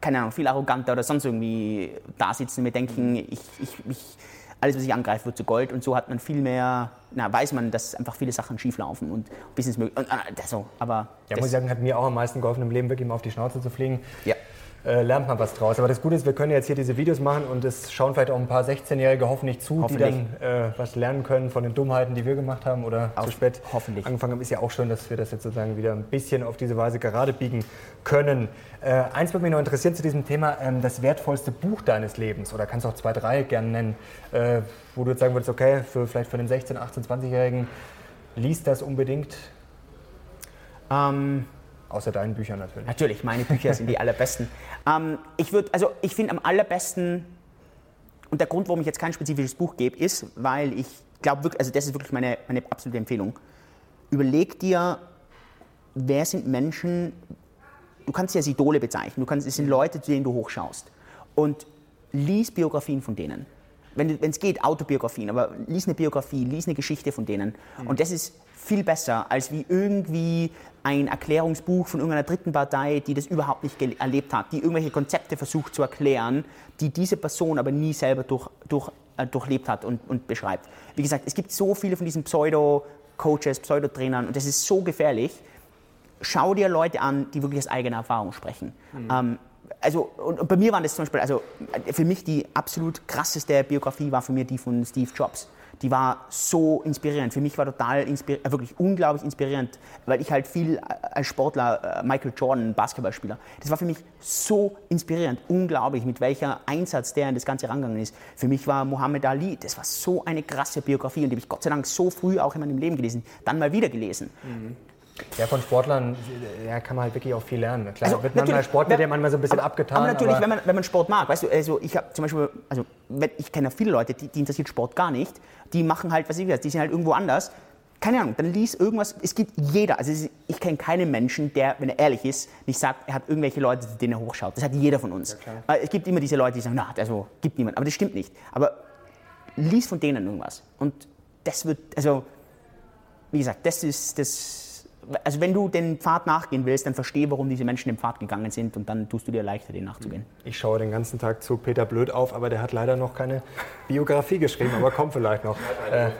keine Ahnung, viel arroganter oder sonst irgendwie da sitzen und mir denken, ich, ich, ich alles, was ich angreife, wird zu Gold. Und so hat man viel mehr, na, weiß man, dass einfach viele Sachen schief laufen und Business möglich. Äh, so, aber ja, muss ich sagen, hat mir auch am meisten geholfen, im Leben wirklich mal auf die Schnauze zu fliegen. Ja äh, lernt man was draus. Aber das Gute ist, wir können jetzt hier diese Videos machen und es schauen vielleicht auch ein paar 16-Jährige hoffentlich zu, hoffentlich. die dann äh, was lernen können von den Dummheiten, die wir gemacht haben oder Auf, zu spät hoffentlich. angefangen haben. Ist ja auch schön, dass wir das jetzt sozusagen wieder ein bisschen auf diese Weise gerade biegen können. Äh, eins würde mich noch interessieren zu diesem Thema, ähm, das wertvollste Buch deines Lebens oder kannst du auch zwei, drei gerne nennen, äh, wo du jetzt sagen würdest, okay, für, vielleicht für den 16-, 18-, 20-Jährigen, liest das unbedingt? Ähm Außer deinen Büchern natürlich. Natürlich, meine Bücher sind die [LAUGHS] allerbesten. Ähm, ich würde, also ich finde am allerbesten, und der Grund, warum ich jetzt kein spezifisches Buch gebe, ist, weil ich glaube, also das ist wirklich meine, meine absolute Empfehlung. Überleg dir, wer sind Menschen, du kannst sie als Idole bezeichnen, du kannst, es sind Leute, zu denen du hochschaust. Und lies Biografien von denen. Wenn es geht, Autobiografien, aber lies eine Biografie, lies eine Geschichte von denen. Mhm. Und das ist viel besser, als wie irgendwie ein Erklärungsbuch von irgendeiner dritten Partei, die das überhaupt nicht erlebt hat, die irgendwelche Konzepte versucht zu erklären, die diese Person aber nie selber durch, durch, äh, durchlebt hat und, und beschreibt. Wie gesagt, es gibt so viele von diesen Pseudo-Coaches, Pseudo-Trainern und das ist so gefährlich. Schau dir Leute an, die wirklich aus eigener Erfahrung sprechen. Mhm. Ähm, also, und, und, bei mir waren das zum Beispiel, also für mich die absolut krasseste Biografie war für mich die von Steve Jobs die war so inspirierend. Für mich war total äh, wirklich unglaublich inspirierend, weil ich halt viel äh, als Sportler, äh, Michael Jordan, Basketballspieler, das war für mich so inspirierend, unglaublich, mit welcher Einsatz der in das Ganze rangegangen ist. Für mich war Muhammad Ali, das war so eine krasse Biografie und die habe ich Gott sei Dank so früh auch in meinem Leben gelesen, dann mal wieder gelesen. Mhm. Ja, von Sportlern ja, kann man halt wirklich auch viel lernen. Klar, also, wird manchmal Sport wird ja manchmal so ein bisschen aber, abgetan. Aber natürlich, aber wenn, man, wenn man Sport mag, weißt du, also ich habe zum Beispiel, also ich kenne ja viele Leute, die, die interessiert Sport gar nicht, die machen halt, was ich weiß, die sind halt irgendwo anders. keine Ahnung, dann lies irgendwas. Es gibt jeder, also ich kenne keinen Menschen, der, wenn er ehrlich ist, nicht sagt, er hat irgendwelche Leute, denen er hochschaut. Das hat jeder von uns. Ja, es gibt immer diese Leute, die sagen, na, also gibt niemand. Aber das stimmt nicht. Aber lies von denen irgendwas. Und das wird, also, wie gesagt, das ist das also wenn du den Pfad nachgehen willst, dann verstehe, warum diese Menschen den Pfad gegangen sind und dann tust du dir leichter, den nachzugehen. Ich schaue den ganzen Tag zu Peter Blöd auf, aber der hat leider noch keine Biografie geschrieben, aber kommt vielleicht noch. [LAUGHS] Äh,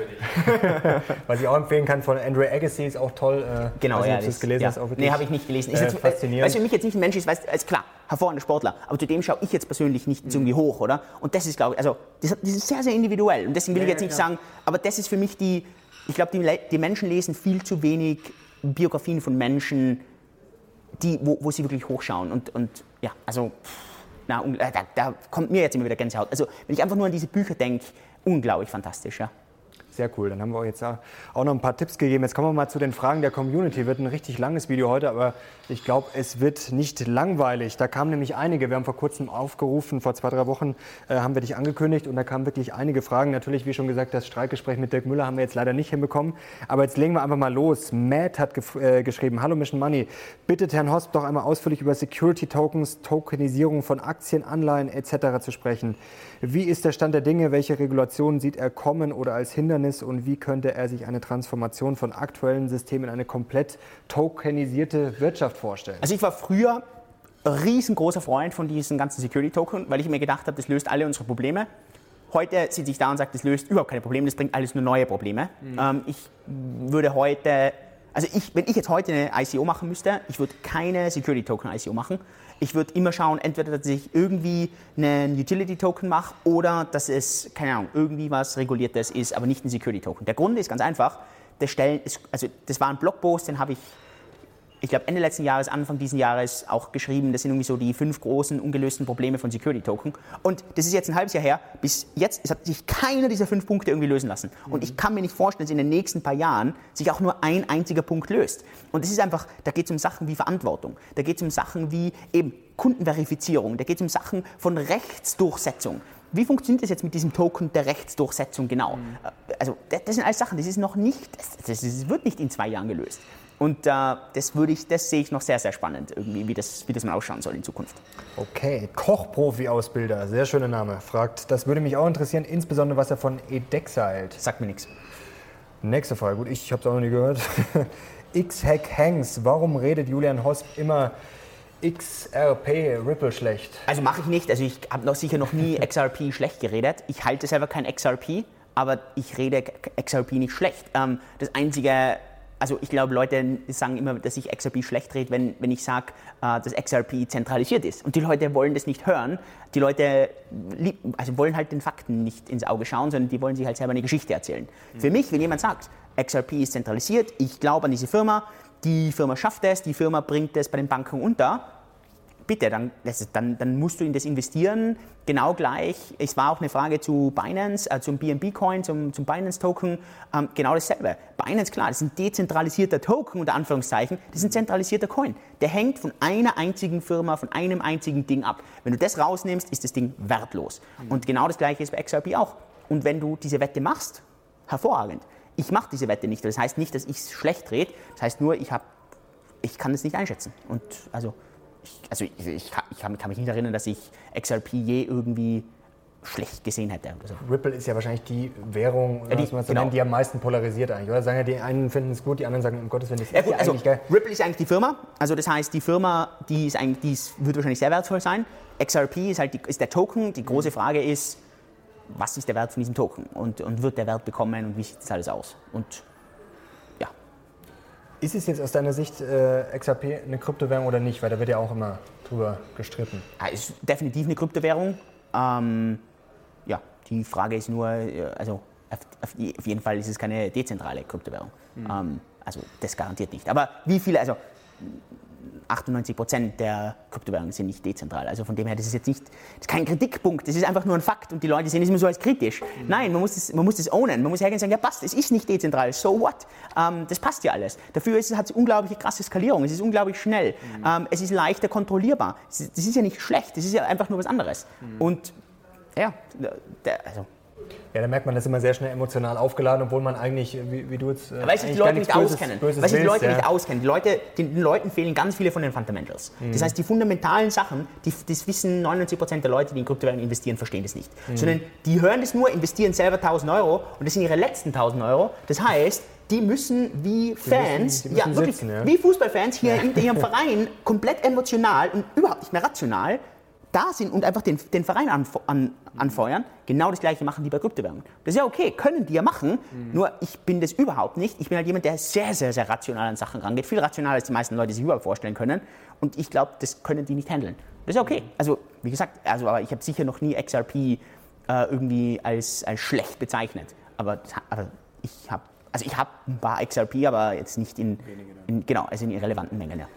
[LAUGHS] was ich auch empfehlen kann von Andre Agassi ist auch toll. Äh, genau, also, ja, das, gelesen ja. hast. Auch nee, habe ich nicht gelesen. Ist äh, faszinierend. Weil für mich jetzt nicht ein Mensch ist, weißt, ist klar, hervorragender Sportler, aber zu dem schaue ich jetzt persönlich nicht mhm. irgendwie hoch, oder? Und das ist, glaube ich, also das, das, ist sehr, sehr individuell und deswegen will ja, ich jetzt nicht klar. sagen, aber das ist für mich die, ich glaube, die, die Menschen lesen viel zu wenig Biografien von Menschen, die, wo, wo sie wirklich hochschauen. Und, und ja, also na, äh, da, da kommt mir jetzt immer wieder Gänsehaut. Also wenn ich einfach nur an diese Bücher denke, unglaublich fantastisch. Ja. Sehr cool. Dann haben wir euch jetzt auch noch ein paar Tipps gegeben. Jetzt kommen wir mal zu den Fragen der Community. Wird ein richtig langes Video heute, aber ich glaube, es wird nicht langweilig. Da kamen nämlich einige. Wir haben vor kurzem aufgerufen, vor zwei, drei Wochen äh, haben wir dich angekündigt und da kamen wirklich einige Fragen. Natürlich, wie schon gesagt, das Streikgespräch mit Dirk Müller haben wir jetzt leider nicht hinbekommen. Aber jetzt legen wir einfach mal los. Matt hat äh, geschrieben, Hallo Mission Money, bittet Herrn Hosp doch einmal ausführlich über Security Tokens, Tokenisierung von Aktien, Anleihen etc. zu sprechen. Wie ist der Stand der Dinge? Welche Regulationen sieht er kommen oder als Hindernis? Und wie könnte er sich eine Transformation von aktuellen Systemen in eine komplett tokenisierte Wirtschaft vorstellen? Also ich war früher riesengroßer Freund von diesen ganzen Security-Token, weil ich mir gedacht habe, das löst alle unsere Probleme. Heute sitze ich da und sage, das löst überhaupt keine Probleme, das bringt alles nur neue Probleme. Mhm. Ähm, ich würde heute, also ich, wenn ich jetzt heute eine ICO machen müsste, ich würde keine Security-Token-ICO machen, ich würde immer schauen, entweder, dass ich irgendwie einen Utility-Token mache oder dass es, keine Ahnung, irgendwie was Reguliertes ist, aber nicht ein Security-Token. Der Grund ist ganz einfach, das, Stellen, also das war ein Blogpost, den habe ich ich glaube, Ende letzten Jahres, Anfang dieses Jahres auch geschrieben, das sind irgendwie so die fünf großen ungelösten Probleme von Security Token. Und das ist jetzt ein halbes Jahr her. Bis jetzt hat sich keiner dieser fünf Punkte irgendwie lösen lassen. Und ich kann mir nicht vorstellen, dass in den nächsten paar Jahren sich auch nur ein einziger Punkt löst. Und es ist einfach, da geht es um Sachen wie Verantwortung. Da geht es um Sachen wie eben Kundenverifizierung. Da geht es um Sachen von Rechtsdurchsetzung. Wie funktioniert das jetzt mit diesem Token der Rechtsdurchsetzung genau? Mhm. Also das sind alles Sachen, das ist noch nicht, das, das wird nicht in zwei Jahren gelöst. Und äh, das, würde ich, das sehe ich noch sehr, sehr spannend, irgendwie, wie das, wie das mal ausschauen soll in Zukunft. Okay, Kochprofi-Ausbilder, sehr schöner Name, fragt, das würde mich auch interessieren, insbesondere was er von Edexa hält. Sagt mir nichts. Nächste Frage, gut, ich habe es auch noch nie gehört. [LAUGHS] X-Hack Hanks, warum redet Julian Hosp immer XRP Ripple schlecht? Also mache ich nicht, also ich habe noch sicher noch nie [LAUGHS] XRP schlecht geredet. Ich halte selber kein XRP, aber ich rede XRP nicht schlecht. Ähm, das einzige also ich glaube, Leute sagen immer, dass ich XRP schlecht rede, wenn, wenn ich sage, äh, dass XRP zentralisiert ist. Und die Leute wollen das nicht hören. Die Leute also wollen halt den Fakten nicht ins Auge schauen, sondern die wollen sich halt selber eine Geschichte erzählen. Mhm. Für mich, wenn jemand sagt, XRP ist zentralisiert, ich glaube an diese Firma, die Firma schafft es, die Firma bringt es bei den Banken unter, bitte, dann, ist, dann, dann, musst du in das investieren. Genau gleich, es war auch eine Frage zu Binance, äh, zum BNB-Coin, zum, zum Binance-Token, ähm, genau dasselbe. Binance, klar, das ist ein dezentralisierter Token, unter Anführungszeichen, das ist ein zentralisierter Coin. Der hängt von einer einzigen Firma, von einem einzigen Ding ab. Wenn du das rausnimmst, ist das Ding wertlos. Und genau das gleiche ist bei XRP auch. Und wenn du diese Wette machst, hervorragend. Ich mache diese Wette nicht. Das heißt nicht, dass ich es schlecht rede. Das heißt nur, ich, hab, ich kann es nicht einschätzen. Und also ich, also ich, ich, ich kann, kann, mich nicht erinnern, dass ich XRP je irgendwie schlecht gesehen hätte. So. Ripple ist ja wahrscheinlich die Währung, ja, die, so genau. nennen, die am meisten polarisiert eigentlich, oder? Sagen ja, die einen finden es gut, die anderen sagen, um Gottes Willen, das ist ja, gut, also, eigentlich geil. Ripple ist eigentlich die Firma, also das heißt, die Firma, die, ist eigentlich, die ist, wird wahrscheinlich sehr wertvoll sein. XRP ist halt die, ist der Token. Die große Frage ist, was ist der Wert von diesem Token und, und wird der Wert bekommen und wie sieht das alles aus? Und ist es jetzt aus deiner Sicht äh, XRP eine Kryptowährung oder nicht? Weil da wird ja auch immer drüber gestritten. Ja, ist definitiv eine Kryptowährung. Ähm, ja, die Frage ist nur, äh, also auf, auf, jeden Fall ist es keine dezentrale Kryptowährung. Mhm. Ähm, also das garantiert nicht. Aber wie viele, also 98 Prozent der Kryptowährungen sind nicht dezentral. Also von dem her, das ist jetzt nicht, das ist kein Kritikpunkt, das ist einfach nur ein Fakt und die Leute sehen es immer so als kritisch. Mhm. Nein, man muss, das, man muss das ownen, man muss hergehen und sagen, ja passt, es ist nicht dezentral, so what? Ähm, das passt ja alles. Dafür ist, hat es unglaubliche krasse Skalierung, es ist unglaublich schnell, mhm. ähm, es ist leichter kontrollierbar. Das ist ja nicht schlecht, das ist ja einfach nur was anderes. Mhm. Und ja, also Ja, da merkt man das immer sehr schnell emotional aufgeladen, obwohl man eigentlich, wie, wie du jetzt. Äh, weil sich die Leute nicht Böses, auskennen. Böses weil sich die Leute ja. nicht auskennen. Die Leute, den, Leuten fehlen ganz viele von den Fundamentals. Mhm. Das heißt, die fundamentalen Sachen, die, das wissen 99% der Leute, die in Kryptowährungen investieren, verstehen das nicht. Mhm. Sondern die hören das nur, investieren selber 1000 Euro und das sind ihre letzten 1000 Euro. Das heißt, die müssen wie Fans, die müssen, die müssen ja, wirklich, sitzen, ja. wie Fußballfans hier in ihrem [LAUGHS] Verein komplett emotional und überhaupt nicht mehr rational da sind und einfach den, den Verein anf an, anfeuern, genau das gleiche machen die bei Kryptowährungen. Das ist ja okay, können die ja machen, mhm. nur ich bin das überhaupt nicht. Ich bin halt jemand, der sehr, sehr, sehr rational an Sachen rangeht, viel rationaler als die meisten Leute sich überhaupt vorstellen können und ich glaube, das können die nicht handeln. Das ist ja okay. Mhm. Also, wie gesagt, also, aber ich habe sicher noch nie XRP äh, irgendwie als, als schlecht bezeichnet. Aber, aber ich habe also ich habe ein paar XRP, aber jetzt nicht in, in, genau, also in irrelevanten Mengen. Ja.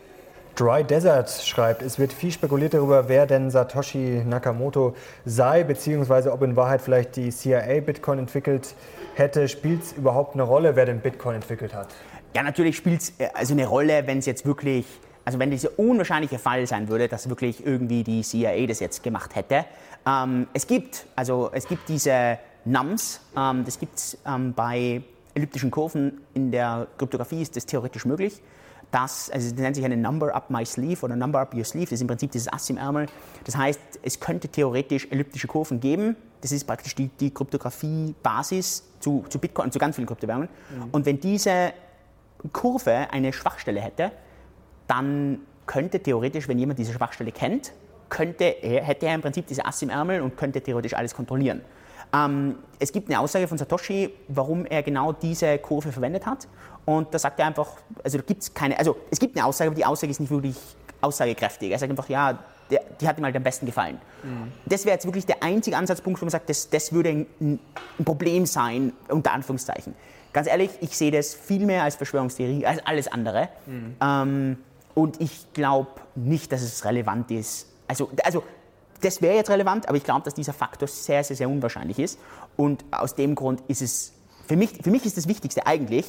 Dry Desert schreibt, es wird viel spekuliert darüber, wer denn Satoshi Nakamoto sei, beziehungsweise ob in Wahrheit vielleicht die CIA Bitcoin entwickelt hätte. Spielt es überhaupt eine Rolle, wer den Bitcoin entwickelt hat? Ja, natürlich spielt es äh, also eine Rolle, wenn es jetzt wirklich, also wenn dieser unwahrscheinliche Fall sein würde, dass wirklich irgendwie die CIA das jetzt gemacht hätte. Ähm, es gibt, also es gibt diese NUMs, ähm, das gibt es ähm, bei elliptischen Kurven in der Kryptographie ist das theoretisch möglich das, also das nennt sich eine Number up my sleeve oder Number up your sleeve, das ist im Prinzip dieses Ass im Ärmel. Das heißt, es könnte theoretisch elliptische Kurven geben. Das ist praktisch die, die Kryptographie-Basis zu, zu Bitcoin und zu ganz vielen Kryptowährungen. Mhm. Und wenn diese Kurve eine Schwachstelle hätte, dann könnte theoretisch, wenn jemand diese Schwachstelle kennt, könnte er, hätte er im Prinzip diese Ass im Ärmel und könnte theoretisch alles kontrollieren. Ähm, es gibt eine Aussage von Satoshi, warum er genau diese Kurve verwendet hat. Und da sagt er einfach, also da gibt es keine, also es gibt eine Aussage, aber die Aussage ist nicht wirklich aussagekräftig. Er sagt einfach, ja, der, die hat ihm halt am besten gefallen. Mhm. Das wäre jetzt wirklich der einzige Ansatzpunkt, wo man sagt, das, das würde ein, ein, Problem sein, unter Anführungszeichen. Ganz ehrlich, ich sehe das viel mehr als Verschwörungstheorie, als alles andere. Mhm. Ähm, und ich glaube nicht, dass es relevant ist. Also, also das wäre jetzt relevant, aber ich glaube, dass dieser Faktor sehr, sehr, sehr unwahrscheinlich ist. Und aus dem Grund ist es, für mich, für mich ist das Wichtigste eigentlich,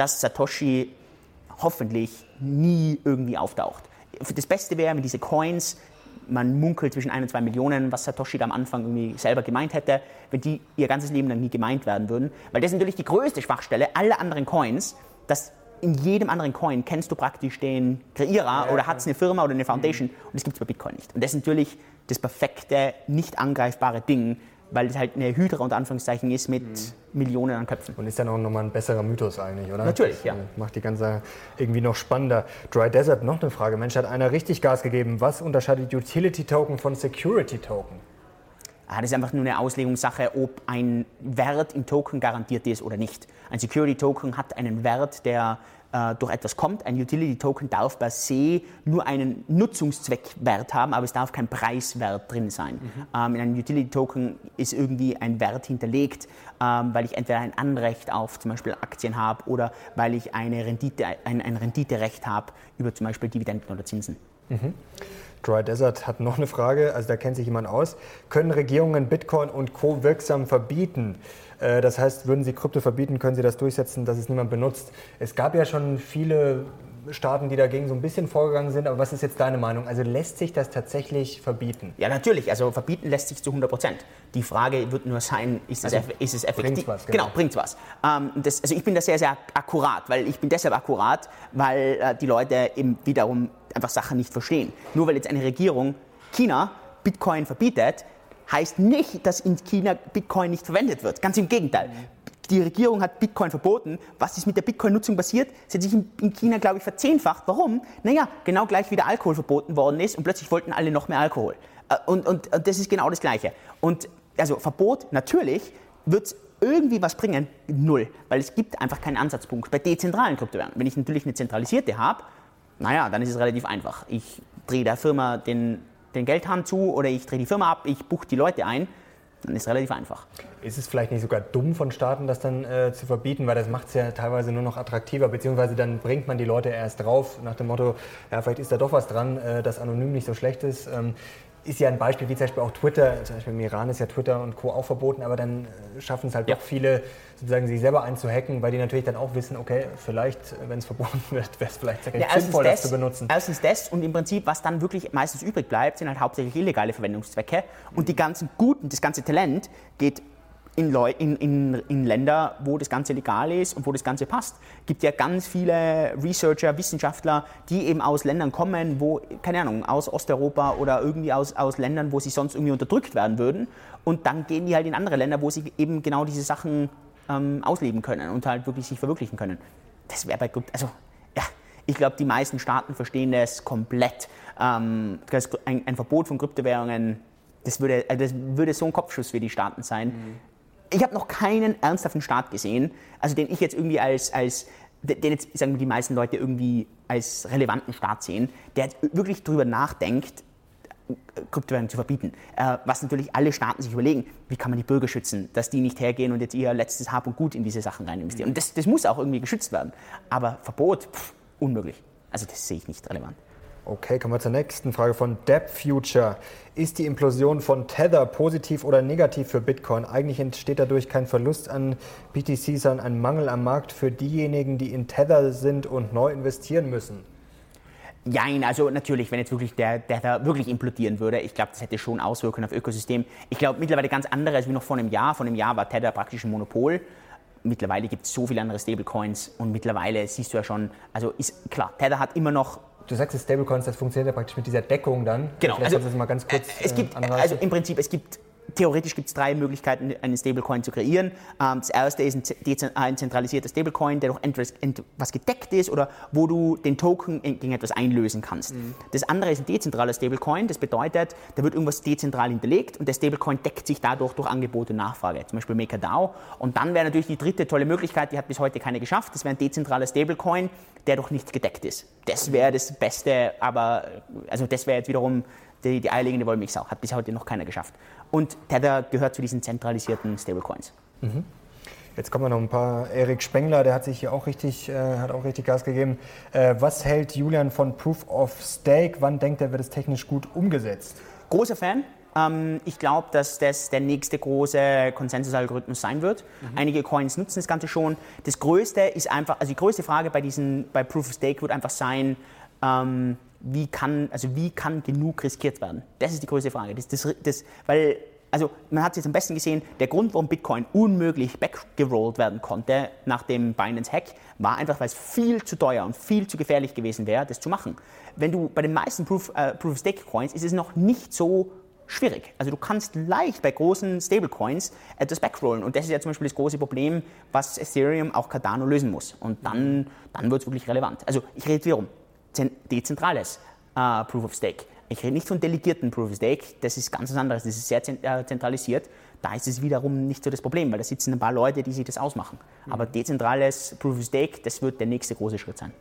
dass Satoshi hoffentlich nie irgendwie auftaucht. Das Beste wäre, wenn diese Coins, man munkelt zwischen 1 und 2 Millionen, was Satoshi da am Anfang irgendwie selber gemeint hätte, wenn die ihr ganzes Leben lang nie gemeint werden würden. Weil das ist natürlich die größte Schwachstelle aller anderen Coins, dass in jedem anderen Coin kennst du praktisch den Kreierer ja, oder hat es eine Firma oder eine Foundation mhm. und das gibt es bei Bitcoin nicht. Und das ist natürlich das perfekte, nicht angreifbare Ding, weil es halt eine Hydra unter Anführungszeichen ist mit mhm. Millionen an Köpfen. Und ist ja noch mal ein besserer Mythos eigentlich, oder? Natürlich, das, ja. Macht die ganze irgendwie noch spannender. Dry Desert, noch eine Frage. Mensch, hat einer richtig Gas gegeben. Was unterscheidet Utility Token von Security Token? Ah, das ist einfach nur eine Auslegungssache, ob ein Wert im Token garantiert ist oder nicht. Ein Security Token hat einen Wert, der äh, durch etwas kommt. Ein Utility Token darf per se nur einen Nutzungszweckwert haben, aber es darf kein Preiswert drin sein. Mhm. Ähm, in einem Utility Token ist irgendwie ein Wert hinterlegt, ähm, weil ich entweder ein Anrecht auf zum Beispiel Aktien habe oder weil ich eine Rendite, ein, ein Renditerecht habe über zum Beispiel Dividenden oder Zinsen. Mhm. Dry Desert hat noch eine Frage, also da kennt sich jemand aus. Können Regierungen Bitcoin und Co. wirksam verbieten? Äh, das heißt, würden sie Krypto verbieten, können sie das durchsetzen, dass es niemand benutzt. Es gab ja schon viele Staaten, die dagegen so ein bisschen vorgegangen sind. Aber was ist jetzt deine Meinung? Also lässt sich das tatsächlich verbieten? Ja, natürlich. Also verbieten lässt sich zu 100 Prozent. Die Frage wird nur sein, ist, also, es, ist es effektiv? Bringt's was, genau. genau, bringt was. Ähm, das, also ich bin da sehr, sehr akkurat, weil ich bin deshalb akkurat, weil äh, die Leute eben wiederum einfach Sachen nicht verstehen. Nur weil jetzt eine Regierung China Bitcoin verbietet, heißt nicht, dass in China Bitcoin nicht verwendet wird. Ganz im Gegenteil. Die Regierung hat Bitcoin verboten. Was ist mit der Bitcoin-Nutzung passiert? Sie hat sich in China, glaube ich, verzehnfacht. Warum? Naja, genau gleich wie der Alkohol verboten worden ist und plötzlich wollten alle noch mehr Alkohol. Äh, und, und, und das ist genau das Gleiche. Und also Verbot, natürlich, wird irgendwie was bringen? Null. Weil es gibt einfach keinen Ansatzpunkt bei dezentralen Kryptowährungen. Wenn ich natürlich eine zentralisierte habe, naja, dann ist es relativ einfach. Ich drehe der Firma den den Geldhahn zu oder ich drehe die Firma ab, ich buche die Leute ein, dann ist es relativ einfach. Ist es vielleicht nicht sogar dumm von Staaten, das dann äh, zu verbieten, weil das macht es ja teilweise nur noch attraktiver, beziehungsweise dann bringt man die Leute erst drauf nach dem Motto, ja, vielleicht ist da doch was dran, äh, dass anonym nicht so schlecht ist. Ähm, ist ja ein Beispiel, wie zum Beispiel auch Twitter, zum Beispiel im Iran ist ja Twitter und Co. auch verboten, aber dann äh, schaffen es halt ja. doch viele, sozusagen sich selber einzuhacken, weil die natürlich dann auch wissen, okay, vielleicht, äh, wenn es verboten [LAUGHS] wird, wäre es vielleicht ja, sinnvoll, das, das, zu benutzen. Erstens das und im Prinzip, was dann wirklich meistens übrig bleibt, sind halt hauptsächlich illegale Verwendungszwecke und die ganzen guten, das ganze Talent geht in, Leu in, in, in Länder, wo das Ganze legal ist und wo das Ganze passt. Es gibt ja ganz viele Researcher, Wissenschaftler, die eben aus Ländern kommen, wo, keine Ahnung, aus Osteuropa oder irgendwie aus, aus Ländern, wo sie sonst irgendwie unterdrückt werden würden. Und dann gehen die halt in andere Länder, wo sie eben genau diese Sachen ähm, ausleben können und halt wirklich sich verwirklichen können. Das wäre bei Krypto, also ja, ich glaube, die meisten Staaten verstehen das komplett. Ähm, ein, ein, Verbot von Kryptowährungen, das würde, also das würde so ein Kopfschuss für die Staaten sein. Mhm. Ich habe noch keinen ernsthaften Staat gesehen, also den ich jetzt irgendwie als, als den jetzt sagen wir, die meisten Leute irgendwie als relevanten Staat sehen, der wirklich darüber nachdenkt, Kryptowährungen zu verbieten. Äh, was natürlich alle Staaten sich überlegen, wie kann man die Bürger schützen, dass die nicht hergehen und jetzt ihr letztes Hab und Gut in diese Sachen rein investieren. Und das, das muss auch irgendwie geschützt werden. Aber Verbot, pff, unmöglich. Also das sehe ich nicht relevant. Okay, kommen wir zur nächsten Frage von Depp Future. Ist die Implosion von Tether positiv oder negativ für Bitcoin? Eigentlich entsteht dadurch kein Verlust an BTC, sondern ein Mangel am Markt für diejenigen, die in Tether sind und neu investieren müssen. Jein, also natürlich, wenn jetzt wirklich der, da wirklich implodieren würde, ich glaube, das hätte schon Auswirkungen auf Ökosystem. Ich glaube mittlerweile ganz andere als wie noch vor einem Jahr. Vor einem Jahr war Tether praktisch ein Monopol. Mittlerweile gibt es so viele andere Stablecoins und mittlerweile siehst du ja schon, also ist klar, Tether hat immer noch Du sagst, das Stablecoins, das funktioniert ja praktisch mit dieser Deckung dann. Genau. Vielleicht also, mal ganz kurz. Es gibt, äh, also im Prinzip, es gibt theoretisch gibt es drei Möglichkeiten, einen Stablecoin zu kreieren. Ähm, das erste ist ein zentralisierter Stablecoin, der durch etwas gedeckt ist oder wo du den Token gegen etwas einlösen kannst. Mhm. Das andere ist ein dezentraler Stablecoin. Das bedeutet, da wird irgendwas dezentral hinterlegt und der Stablecoin deckt sich dadurch durch Angebot und Nachfrage, zum Beispiel MakerDAO. Und dann wäre natürlich die dritte tolle Möglichkeit, die hat bis heute keine geschafft, das wäre ein dezentraler Stablecoin, der durch nichts gedeckt ist. Das wäre das Beste, aber also das wäre jetzt wiederum die, die eierlegende Wollmilchsau. Hat bis heute noch keiner geschafft. Und Tether gehört zu diesen zentralisierten Stablecoins. Mhm. Jetzt kommen wir noch ein paar. Erik Spengler, der hat sich hier auch richtig, äh, hat auch richtig Gas gegeben. Äh, was hält Julian von Proof of Stake? Wann denkt er, wird es technisch gut umgesetzt? Großer Fan. Ähm, ich glaube, dass das der nächste große Konsensusalgorithmus sein wird. Mhm. Einige Coins nutzen das Ganze schon. Das Größte ist einfach, also die größte Frage bei, diesen, bei Proof of Stake wird einfach sein, ähm, wie kann, also wie kann genug riskiert werden? Das ist die größte Frage. Das, das, das, weil, also man hat es jetzt am besten gesehen, der Grund, warum Bitcoin unmöglich backgerollt werden konnte nach dem Binance-Hack, war einfach, weil es viel zu teuer und viel zu gefährlich gewesen wäre, das zu machen. Wenn du bei den meisten Proof, äh, Proof ist es noch nicht so schwierig. Also du kannst leicht bei großen Stablecoins etwas backrollen und das ist ja zum Beispiel das große Problem, was Ethereum, auch Cardano lösen muss. Und dann, dann wird es wirklich relevant. Also ich rede wiederum, dezentrales äh, Proof of Stake. Ich rede nicht von delegierten Proof of Stake, das ist ganz was anderes, das ist sehr äh, zentralisiert. Da ist es wiederum nicht so das Problem, weil da sitzen ein paar Leute, die sich das ausmachen. Mhm. Aber dezentrales Proof of Stake, das wird der nächste große Schritt sein.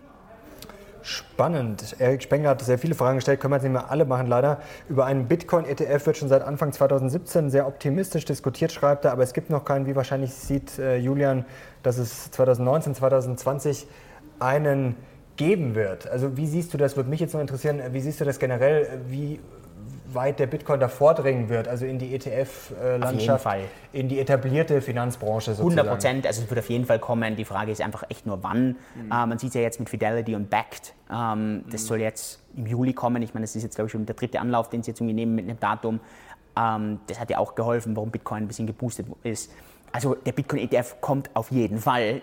Spannend. Erik Spengler hat sehr viele Fragen gestellt, können wir jetzt nicht mehr alle machen, leider. Über einen Bitcoin-ETF wird schon seit Anfang 2017 sehr optimistisch diskutiert, schreibt er, aber es gibt noch keinen. Wie wahrscheinlich sieht äh, Julian, dass es 2019, 2020 einen geben wird. Also wie siehst du das, würde mich jetzt noch interessieren, wie siehst du das generell, wie weit der Bitcoin da vordringen wird, also in die ETF-Landschaft, in die etablierte Finanzbranche sozusagen. 100 Prozent, also es wird auf jeden Fall kommen. Die Frage ist einfach echt nur wann. Mhm. Äh, man sieht es ja jetzt mit Fidelity und Backed. Ähm, das mhm. soll jetzt im Juli kommen. Ich meine, das ist jetzt, glaube ich, schon der dritte Anlauf, den sie jetzt irgendwie nehmen mit einem Datum. Ähm, das hat ja auch geholfen, warum Bitcoin ein bisschen geboostet ist. Also der Bitcoin-ETF kommt auf jeden Fall.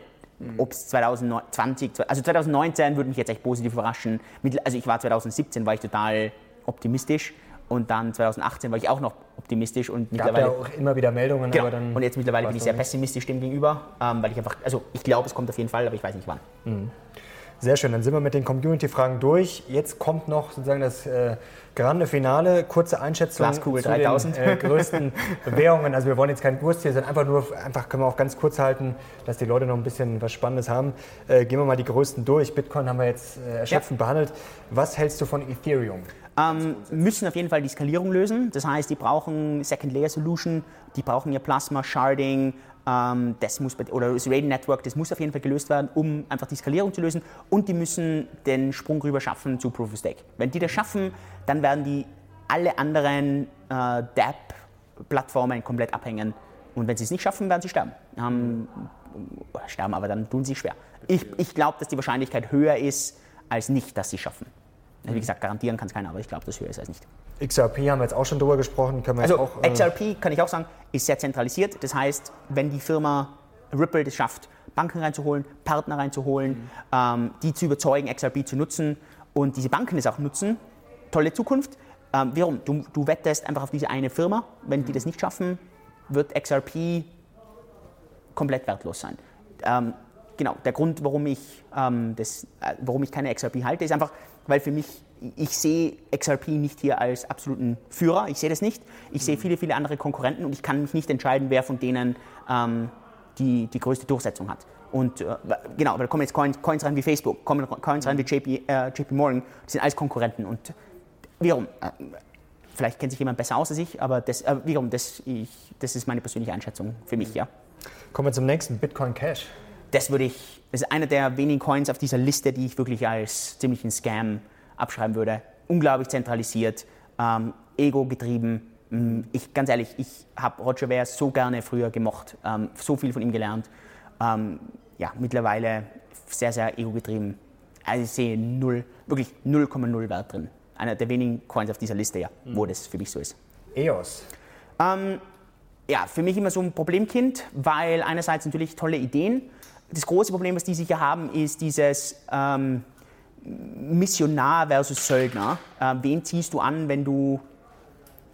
Ob es 2020, also 2019 würde mich jetzt echt positiv überraschen. Also ich war 2017, war ich total optimistisch und dann 2018 war ich auch noch optimistisch und Gab mittlerweile ja auch immer wieder Meldungen, genau. und jetzt mittlerweile bin ich sehr pessimistisch dem gegenüber, ähm, weil ich einfach, also ich glaube, es kommt auf jeden Fall, aber ich weiß nicht wann. Mhm. Sehr schön, dann sind wir mit den Community-Fragen durch. Jetzt kommt noch sozusagen das äh, grande Finale. Kurze Einschätzung Glaskugel 3000. Den, äh, größten [LAUGHS] Währungen. Also wir wollen jetzt kein Wurst hier, sondern einfach nur, einfach können wir auch ganz kurz halten, dass die Leute noch ein bisschen was Spannendes haben. Äh, gehen wir mal die größten durch. Bitcoin haben wir jetzt äh, erschöpfend ja. behandelt. Was hältst du von Ethereum? Ähm, müssen auf jeden Fall die Skalierung lösen. Das heißt, die brauchen Second Layer Solution, die brauchen ihr Plasma, Sharding, das muss, oder das Raiden Network, das muss auf jeden Fall gelöst werden, um einfach die Skalierung zu lösen. Und die müssen den Sprung rüber schaffen zu Proof of Stake. Wenn die das schaffen, dann werden die alle anderen äh, DApp-Plattformen komplett abhängen. Und wenn sie es nicht schaffen, werden sie sterben. Ähm, sterben, aber dann tun sie schwer. Ich, ich glaube, dass die Wahrscheinlichkeit höher ist, als nicht, dass sie es schaffen. Wie gesagt, garantieren kann es keiner, aber ich glaube, dass höher ist als nicht. XRP haben wir jetzt auch schon drüber gesprochen. Also auch, äh, XRP, kann ich auch sagen, ist sehr zentralisiert. Das heißt, wenn die Firma Ripple es schafft, Banken reinzuholen, Partner reinzuholen, ähm, die zu überzeugen, XRP zu nutzen und diese Banken es auch nutzen, tolle Zukunft. Ähm, warum? Du, du wettest einfach auf diese eine Firma. Wenn die das nicht schaffen, wird XRP komplett wertlos sein. Ähm, genau, der Grund, warum ich, ähm, das, äh, warum ich keine XRP halte, ist einfach, weil für mich, ich sehe XRP nicht hier als absoluten Führer, ich sehe das nicht. Ich sehe viele, viele andere Konkurrenten und ich kann mich nicht entscheiden, wer von denen ähm, die, die größte Durchsetzung hat. Und äh, genau, aber da kommen jetzt Coins, Coins rein wie Facebook, kommen Coins rein wie JP, äh, JP Morgan, die sind alles Konkurrenten. Und wiederum, äh, vielleicht kennt sich jemand besser aus als ich, aber das, äh, wiederum, das, ich, das ist meine persönliche Einschätzung für mich, ja. kommen wir zum nächsten, Bitcoin Cash. Das würde ich, das ist einer der wenigen Coins auf dieser Liste, die ich wirklich als ziemlichen Scam abschreiben würde. Unglaublich zentralisiert, ähm, ego-getrieben. Mm, Ich, ganz ehrlich, ich habe Roger Ver so gerne früher gemocht, ähm, so viel von ihm gelernt. Ähm, ja, mittlerweile sehr, sehr ego-getrieben. Also ich sehe null, wirklich 0,0 Wert drin. Einer der wenigen Coins auf dieser Liste, ja, wo das für mich so ist. EOS. Ähm, ja, für mich immer so ein Problemkind, weil einerseits natürlich tolle Ideen. Das große Problem, was die sicher haben, ist dieses ähm, Missionar versus Söldner. Äh, wen ziehst du an, wenn du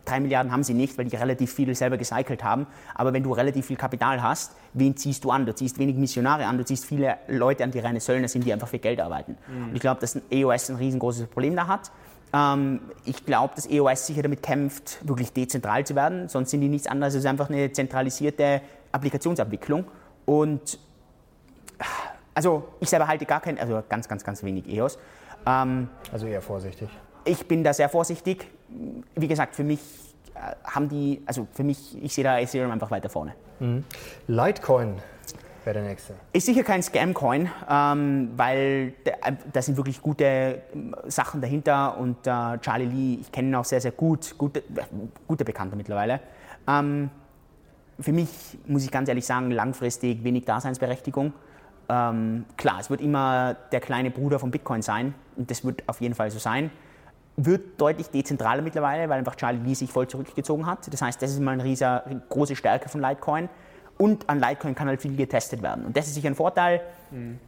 drei Milliarden haben sie nicht, weil die relativ viel selber gecycelt haben. Aber wenn du relativ viel Kapital hast, wen ziehst du an? Du ziehst wenig Missionare an, du ziehst viele Leute an, die reine Söldner sind, die einfach für Geld arbeiten. Und ich glaube, dass ein EOS ein riesengroßes Problem da hat. Ähm, ich glaube, dass EOS sicher damit kämpft, wirklich dezentral zu werden. Sonst sind die nichts anderes als einfach eine zentralisierte Applikationsabwicklung. Und also ich selber halte gar kein, also ganz, ganz, ganz wenig EOS. Ähm, Also eher vorsichtig. ich bin da sehr vorsichtig. Wie gesagt, für mich äh, haben die, also für mich, ich sehe da Ethereum einfach weiter vorne. Litecoin wäre der nächste. Ist sicher kein Scam-Coin, ähm, weil da, da sind wirklich gute ähm, Sachen dahinter und äh, Charlie Lee, ich kenne ihn auch sehr, sehr gut, gute, äh, guter Bekannter mittlerweile. Ähm, für mich, muss ich ganz ehrlich sagen, langfristig wenig Daseinsberechtigung. Ähm, klar, es wird immer der kleine Bruder von Bitcoin sein und das wird auf jeden Fall so sein. Wird deutlich dezentraler mittlerweile, weil einfach Charlie Lee sich voll zurückgezogen hat. Das heißt, das ist mal eine riesige, große Stärke von Litecoin. Und an Litecoin kann halt viel getestet werden. Und das ist sicher ein Vorteil.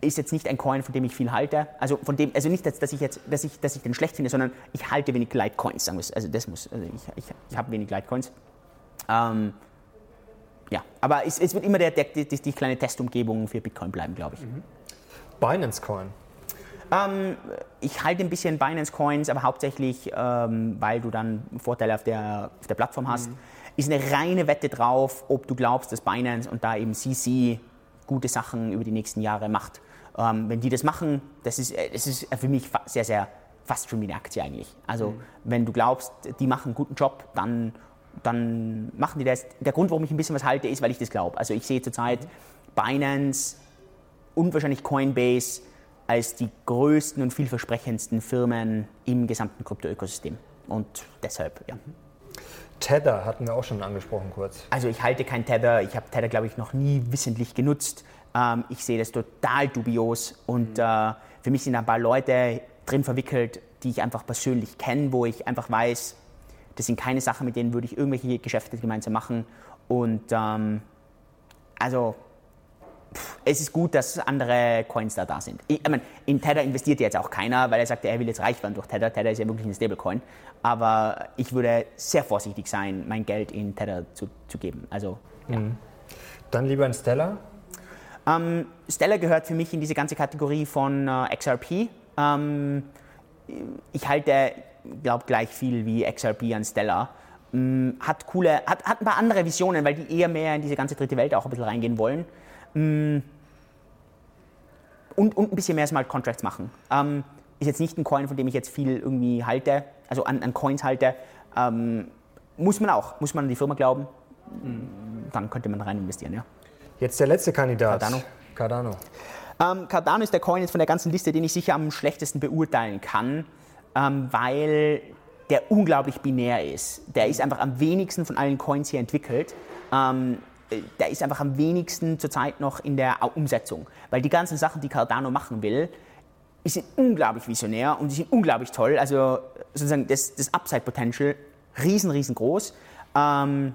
Ist jetzt nicht ein Coin, von dem ich viel halte. Also von dem, also nicht, dass, dass ich jetzt, dass ich, dass ich den schlecht finde, sondern ich halte wenig Litecoins. Sagen wir es. Also das muss, also ich, ich, ich habe wenig Litecoins. Ähm, ja, aber es, es wird immer der, der, die, die kleine Testumgebung für Bitcoin bleiben, glaube ich. Binance Coin. Ähm, ich halte ein bisschen Binance Coins, aber hauptsächlich, ähm, weil du dann Vorteile auf der, auf der Plattform hast. Ist eine reine Wette drauf, ob du glaubst, dass Binance und da eben CC gute Sachen über die nächsten Jahre macht. Ähm, wenn die das machen, das ist, äh, das ist für mich sehr, sehr fast schon wie eine Aktie eigentlich. Also wenn du glaubst, die machen einen guten Job, dann, dann machen die das. Der Grund, warum ich ein bisschen was halte, ist, weil ich das glaube. Also ich sehe zurzeit Binance und wahrscheinlich Coinbase als die größten und vielversprechendsten Firmen im gesamten Krypto-Ökosystem. Und deshalb, ja. Tether hatten wir auch schon angesprochen kurz. Also ich halte kein Tether. Ich habe Tether, glaube ich, noch nie wissentlich genutzt. Ähm, ich sehe das total dubios. Und äh, für mich sind da ein paar Leute drin verwickelt, die ich einfach persönlich kenne, wo ich einfach weiß, das sind keine Sachen, mit denen würde ich irgendwelche Geschäfte gemeinsam machen. Und ähm, also pff, es ist gut, dass andere Coins da da sind. Ich, ich meine, in Tether investiert jetzt auch keiner, weil er sagt, er will jetzt reich werden durch Tether. Tether ist ja wirklich ein Stablecoin. Aber ich würde sehr vorsichtig sein, mein Geld in Tether zu, zu geben. Also ja. Dann lieber in Stellar. Ähm, Stellar gehört für mich in diese ganze Kategorie von äh, XRP. Ähm, ich halte, glaube gleich viel wie XRP an Stellar. Ähm, hat coole, hat, hat ein paar andere Visionen, weil die eher mehr in diese ganze dritte Welt auch ein bisschen reingehen wollen. Ähm, und, und ein bisschen mehr Smart Contracts machen. Ähm, ist jetzt nicht ein Coin, von dem ich jetzt viel irgendwie halte, also an, an Coins halte. Ähm, muss man auch, muss man an die Firma glauben, dann könnte man rein investieren, ja. Jetzt der letzte Kandidat. Cardano. Cardano. Ähm, Cardano ist der Coin jetzt von der ganzen Liste, den ich sicher am schlechtesten beurteilen kann, ähm, weil der unglaublich binär ist. Der ist einfach am wenigsten von allen Coins hier entwickelt. Ähm, äh, der ist einfach am wenigsten zurzeit noch in der Umsetzung. Weil die ganzen Sachen, die Cardano machen will, sind unglaublich visionär und die sind unglaublich toll. Also sozusagen das, das Upside-Potential riesen, riesengroß. Ähm,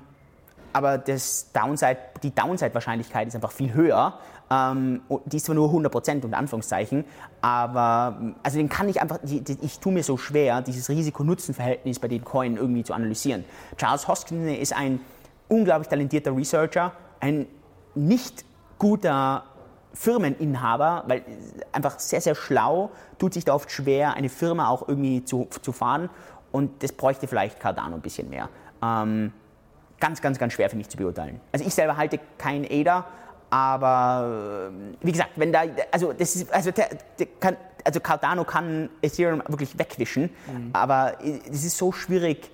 aber das Downside, die Downside-Wahrscheinlichkeit ist einfach viel höher. Ähm, die ist zwar nur 100 Prozent unter Anführungszeichen, aber also den kann ich einfach, die, die, ich tue mir so schwer, dieses Risiko-Nutzen-Verhältnis bei den Coin irgendwie zu analysieren. Charles Hoskin ist ein unglaublich talentierter Researcher, ein nicht guter Firmeninhaber, weil einfach sehr, sehr schlau, tut sich da oft schwer, eine Firma auch irgendwie zu, zu fahren und das bräuchte vielleicht Cardano ein bisschen mehr. Ähm, ganz, ganz, ganz schwer für mich zu beurteilen. Also ich selber halte kein ADA, aber äh, wie gesagt, wenn da, also das ist, also, der, der kann, also Cardano kann Ethereum wirklich wegwischen, mhm. aber es ist so schwierig.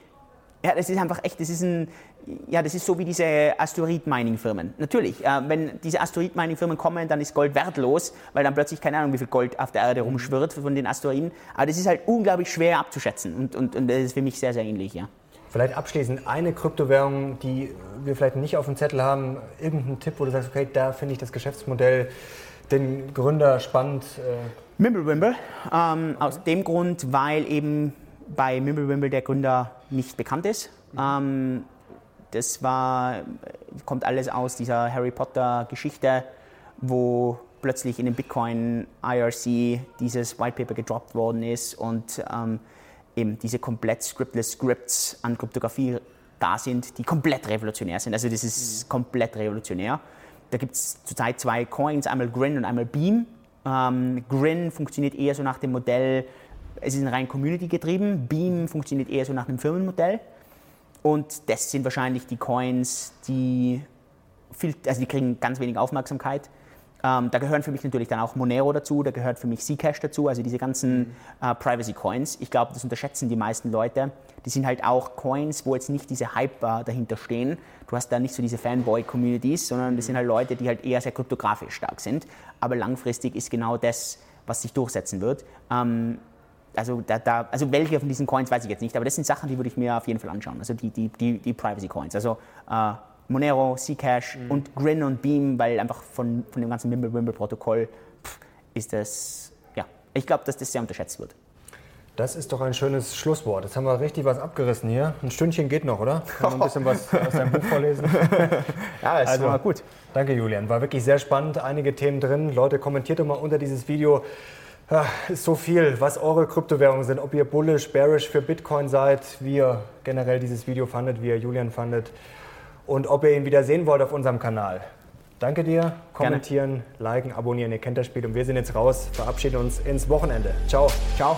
Ja, das ist einfach echt, das ist ein, ja, das ist so wie diese Asteroid-Mining-Firmen. Natürlich, äh, wenn diese Asteroid-Mining-Firmen kommen, dann ist Gold wertlos, weil dann plötzlich keine Ahnung, wie viel Gold auf der Erde rumschwirrt von den Asteroiden. Aber das ist halt unglaublich schwer abzuschätzen und, und, und das ist für mich sehr, sehr ähnlich, ja. Vielleicht abschließend eine Kryptowährung, die wir vielleicht nicht auf dem Zettel haben, irgendein Tipp, wo du sagst, okay, da finde ich das Geschäftsmodell, den Gründer spannend. Äh Mimblewimble, ähm, aus dem Grund, weil eben bei Mimblewimble der Gründer nicht bekannt ist. Mhm. Ähm, das war, kommt alles aus dieser Harry Potter Geschichte, wo plötzlich in dem Bitcoin IRC dieses White Paper gedroppt worden ist und ähm, eben diese komplett scriptless Scripts an Kryptographie da sind, die komplett revolutionär sind. Also das ist komplett revolutionär. Da gibt es zurzeit zwei Coins, einmal Grin und einmal Beam. Ähm, Grin funktioniert eher so nach dem Modell, es ist ein rein Community getrieben. Beam funktioniert eher so nach einem Firmenmodell. Und das sind wahrscheinlich die Coins, die, viel, also die kriegen ganz wenig Aufmerksamkeit. Ähm, da gehören für mich natürlich dann auch Monero dazu, da gehört für mich Zcash dazu, also diese ganzen äh, Privacy Coins. Ich glaube, das unterschätzen die meisten Leute. Die sind halt auch Coins, wo jetzt nicht diese Hype äh, dahinter stehen. Du hast da nicht so diese Fanboy-Communities, sondern das sind halt Leute, die halt eher sehr kryptografisch stark sind. Aber langfristig ist genau das, was sich durchsetzen wird. Ähm, also, da, da, also welche von diesen Coins weiß ich jetzt nicht, aber das sind Sachen, die würde ich mir auf jeden Fall anschauen. Also die, die, die, die Privacy Coins. Also äh, Monero, Zcash mhm. und Grin und Beam, weil einfach von, von dem ganzen Mimble-Wimble-Protokoll ist das, ja, ich glaube, dass das sehr unterschätzt wird. Das ist doch ein schönes Schlusswort. Jetzt haben wir richtig was abgerissen hier. Ein Stündchen geht noch, oder? Kann man ein bisschen was aus deinem Buch vorlesen? [LAUGHS] ja, ist also, gut. Danke, Julian. War wirklich sehr spannend. Einige Themen drin. Leute, kommentiert doch mal unter dieses Video. Ist so viel, was eure Kryptowährungen sind. Ob ihr bullish, bearish für Bitcoin seid, wie ihr generell dieses Video fandet, wie ihr Julian fandet und ob ihr ihn wieder sehen wollt auf unserem Kanal. Danke dir, kommentieren, Gerne. liken, abonnieren, ihr kennt das Spiel und wir sind jetzt raus, verabschieden uns ins Wochenende. Ciao. Ciao.